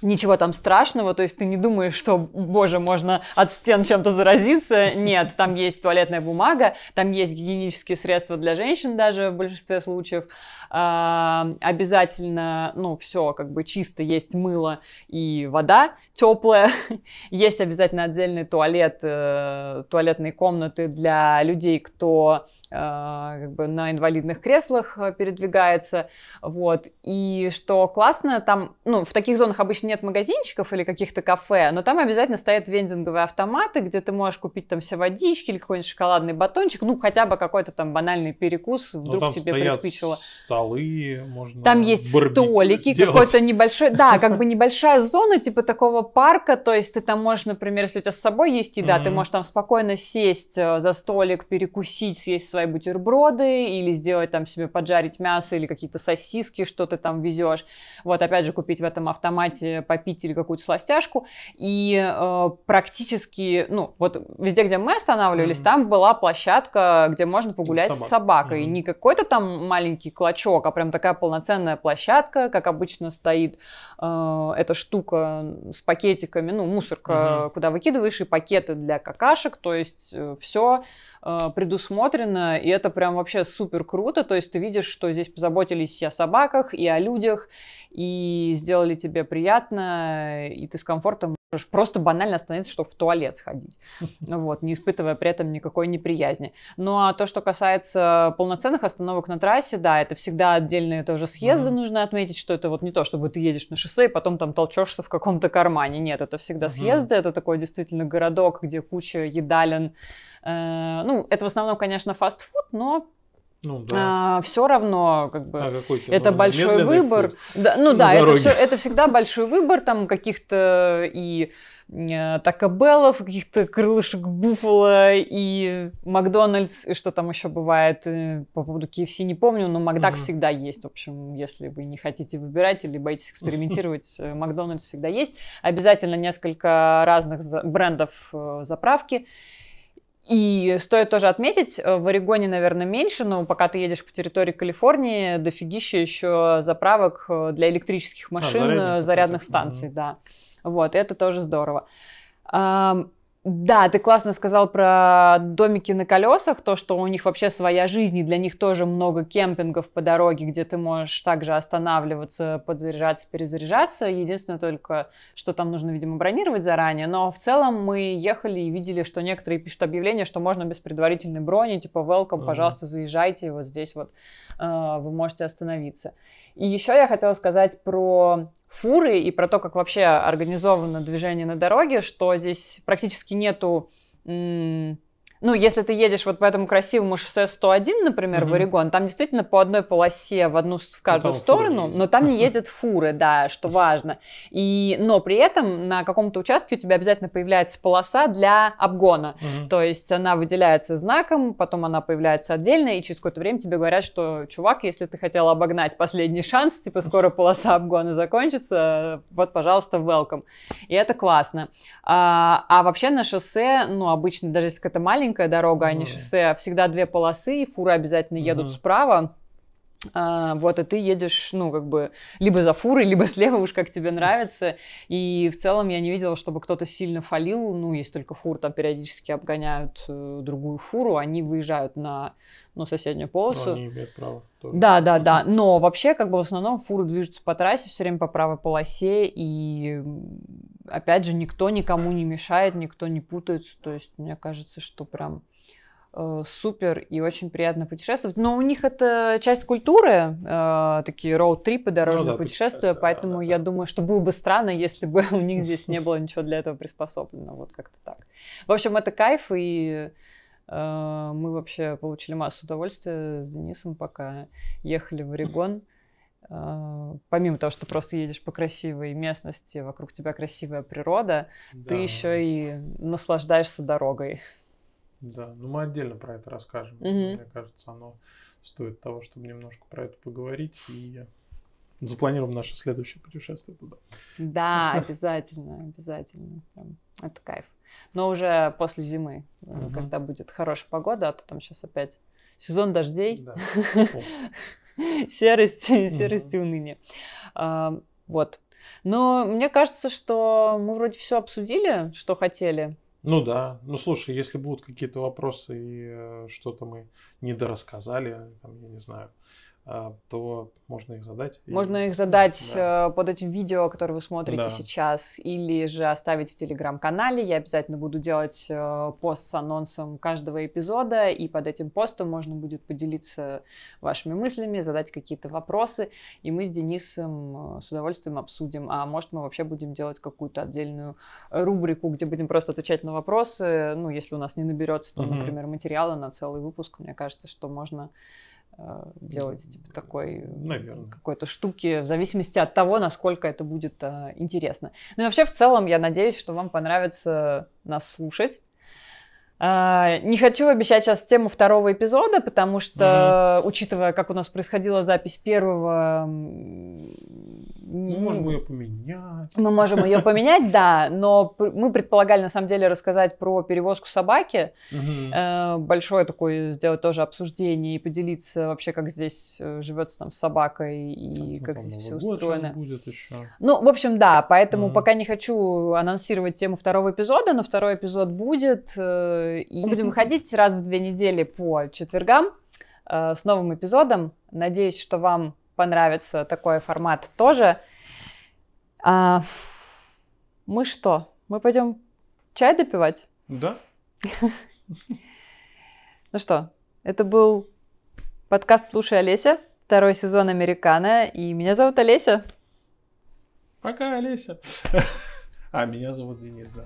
Ничего там страшного, то есть ты не думаешь, что, боже, можно от стен чем-то заразиться. Нет, там есть туалетная бумага, там есть гигиенические средства для женщин даже в большинстве случаев. Обязательно, ну, все как бы чисто, есть мыло и вода теплая. есть обязательно отдельный туалет, э, туалетные комнаты для людей, кто э, как бы на инвалидных креслах э, передвигается. Вот. И что классно, там, ну, в таких зонах обычно нет магазинчиков или каких-то кафе, но там обязательно стоят вендинговые автоматы, где ты можешь купить там все водички или какой-нибудь шоколадный батончик, ну, хотя бы какой-то там банальный перекус, Ну, вдруг тебе приспичило. столы, можно Там есть столики, сделать. какой-то небольшой, да, как бы небольшая зона типа такого парка, то есть ты там можешь, например, если у тебя с собой есть еда, ты Мгм. можешь там спокойно сесть э, за столик, перекусить, съесть свои бутерброды или сделать там себе поджарить мясо или какие-то сосиски, что ты там везешь. Вот опять же купить в этом автомате, попить или какую-то сластяшку. И э, практически, ну вот везде, где мы останавливались, Мгм. там была площадка, где можно погулять с собак. собакой. Мгм. Не какой-то там маленький клочок, а прям такая полноценная площадка, как обычно стоит э, эта штука с пакетиками, ну, мусорка, Мгм. куда выкидываешь, и пакеты для какашек, то есть все предусмотрено, и это прям вообще супер круто, то есть ты видишь, что здесь позаботились и о собаках, и о людях, и сделали тебе приятно, и ты с комфортом просто банально остановиться, чтобы в туалет сходить, вот, не испытывая при этом никакой неприязни. Ну а то, что касается полноценных остановок на трассе, да, это всегда отдельные тоже съезды, mm-hmm. нужно отметить, что это вот не то, чтобы ты едешь на шоссе и потом там толчешься в каком-то кармане, нет, это всегда mm-hmm. съезды, это такой действительно городок, где куча едалин, э, ну, это в основном, конечно, фастфуд, но ну, да. а, все равно, как бы, а это большой выбор. Да, ну да, это, все, это всегда большой выбор там каких-то и э, такабеллов, каких-то крылышек буффало и Макдональдс, и что там еще бывает э, по поводу KFC, не помню, но Макдак mm-hmm. всегда есть. В общем, если вы не хотите выбирать или боитесь экспериментировать, э, Макдональдс всегда есть. Обязательно несколько разных брендов заправки. И стоит тоже отметить, э, в Орегоне, наверное, меньше, но пока ты едешь по территории Калифорнии, дофигища еще заправок э, для электрических а, машин, а, зарядных, зарядных станций, mm-hmm. да. Вот, это тоже здорово. Да, ты классно сказал про домики на колесах, то, что у них вообще своя жизнь, и для них тоже много кемпингов по дороге, где ты можешь также останавливаться, подзаряжаться, перезаряжаться. Единственное только, что там нужно, видимо, бронировать заранее. Но в целом мы ехали и видели, что некоторые пишут объявления, что можно без предварительной брони, типа welcome, uh-huh. пожалуйста, заезжайте, вот здесь вот э, вы можете остановиться. И еще я хотела сказать про фуры и про то, как вообще организовано движение на дороге, что здесь практически нету ну, если ты едешь вот по этому красивому шоссе 101, например, mm-hmm. в Орегон, там действительно по одной полосе в одну в каждую сторону, но там не ездят фуры, да, что важно. И, но при этом на каком-то участке у тебя обязательно появляется полоса для обгона. Mm-hmm. То есть она выделяется знаком, потом она появляется отдельно, и через какое-то время тебе говорят, что, чувак, если ты хотел обогнать последний шанс, типа скоро полоса обгона закончится, вот, пожалуйста, welcome. И это классно. А, а вообще на шоссе, ну, обычно, даже если это маленький маленькая дорога, а не шоссе, а всегда две полосы, фуры обязательно едут mm справа. А, вот, и ты едешь, ну, как бы, либо за фурой, либо слева, уж как тебе нравится. И в целом я не видела, чтобы кто-то сильно фалил. Ну, есть только фур, там периодически обгоняют э, другую фуру, они выезжают на, ну, соседнюю полосу. Но они имеют право. Тоже. Да, да, да. Но вообще, как бы, в основном фуры движутся по трассе все время по правой полосе, и, опять же, никто никому не мешает, никто не путается. То есть, мне кажется, что прям Э, супер и очень приятно путешествовать. Но у них это часть культуры, э, такие роуд-трипы, дорожные ну, да, путешествия, поэтому да, да, я да. думаю, что было бы странно, если бы у них здесь не было ничего для этого приспособлено. Вот как-то так. В общем, это кайф, и мы вообще получили массу удовольствия с Денисом, пока ехали в Орегон. Uh, помимо того, что просто едешь по красивой местности, вокруг тебя красивая природа, да. ты еще и наслаждаешься дорогой. Да, ну мы отдельно про это расскажем. Угу. Мне кажется, оно стоит того, чтобы немножко про это поговорить и запланируем наше следующее путешествие туда. Да, обязательно, обязательно. Это кайф. Но уже после зимы, угу. когда будет хорошая погода, а то там сейчас опять сезон дождей, да. серость, серость и уныние. А, вот. Но мне кажется, что мы вроде все обсудили, что хотели. Ну да. Ну слушай, если будут какие-то вопросы и э, что-то мы недорассказали, там, я не знаю, то можно их задать. Можно и... их задать да. Э, под этим видео, которое вы смотрите да. сейчас, или же оставить в телеграм-канале. Я обязательно буду делать э, пост с анонсом каждого эпизода, и под этим постом можно будет поделиться вашими мыслями, задать какие-то вопросы, и мы с Денисом э, с удовольствием обсудим. А может, мы вообще будем делать какую-то отдельную рубрику, где будем просто отвечать на вопросы. Ну, если у нас не наберется, то, например, материала на целый выпуск. Мне кажется, что можно делать типа такой какой-то штуки в зависимости от того, насколько это будет э, интересно. Ну и вообще в целом я надеюсь, что вам понравится нас слушать. Uh, не хочу обещать сейчас тему второго эпизода, потому что, mm-hmm. учитывая, как у нас происходила запись первого, мы можем ее поменять. Мы можем ее поменять, да, но мы предполагали на самом деле рассказать про перевозку собаки, угу. большое такое сделать тоже обсуждение и поделиться вообще, как здесь э, живется там с собакой и ну, как здесь все устроено. Будет еще. Ну, в общем, да, поэтому угу. пока не хочу анонсировать тему второго эпизода, но второй эпизод будет. Э, и будем выходить раз в две недели по четвергам с новым эпизодом. Надеюсь, что вам понравится такой формат тоже. А, мы что? Мы пойдем чай допивать? Да. Ну что, это был подкаст «Слушай, Олеся», второй сезон «Американо», и меня зовут Олеся. Пока, Олеся. А, меня зовут Денис, да.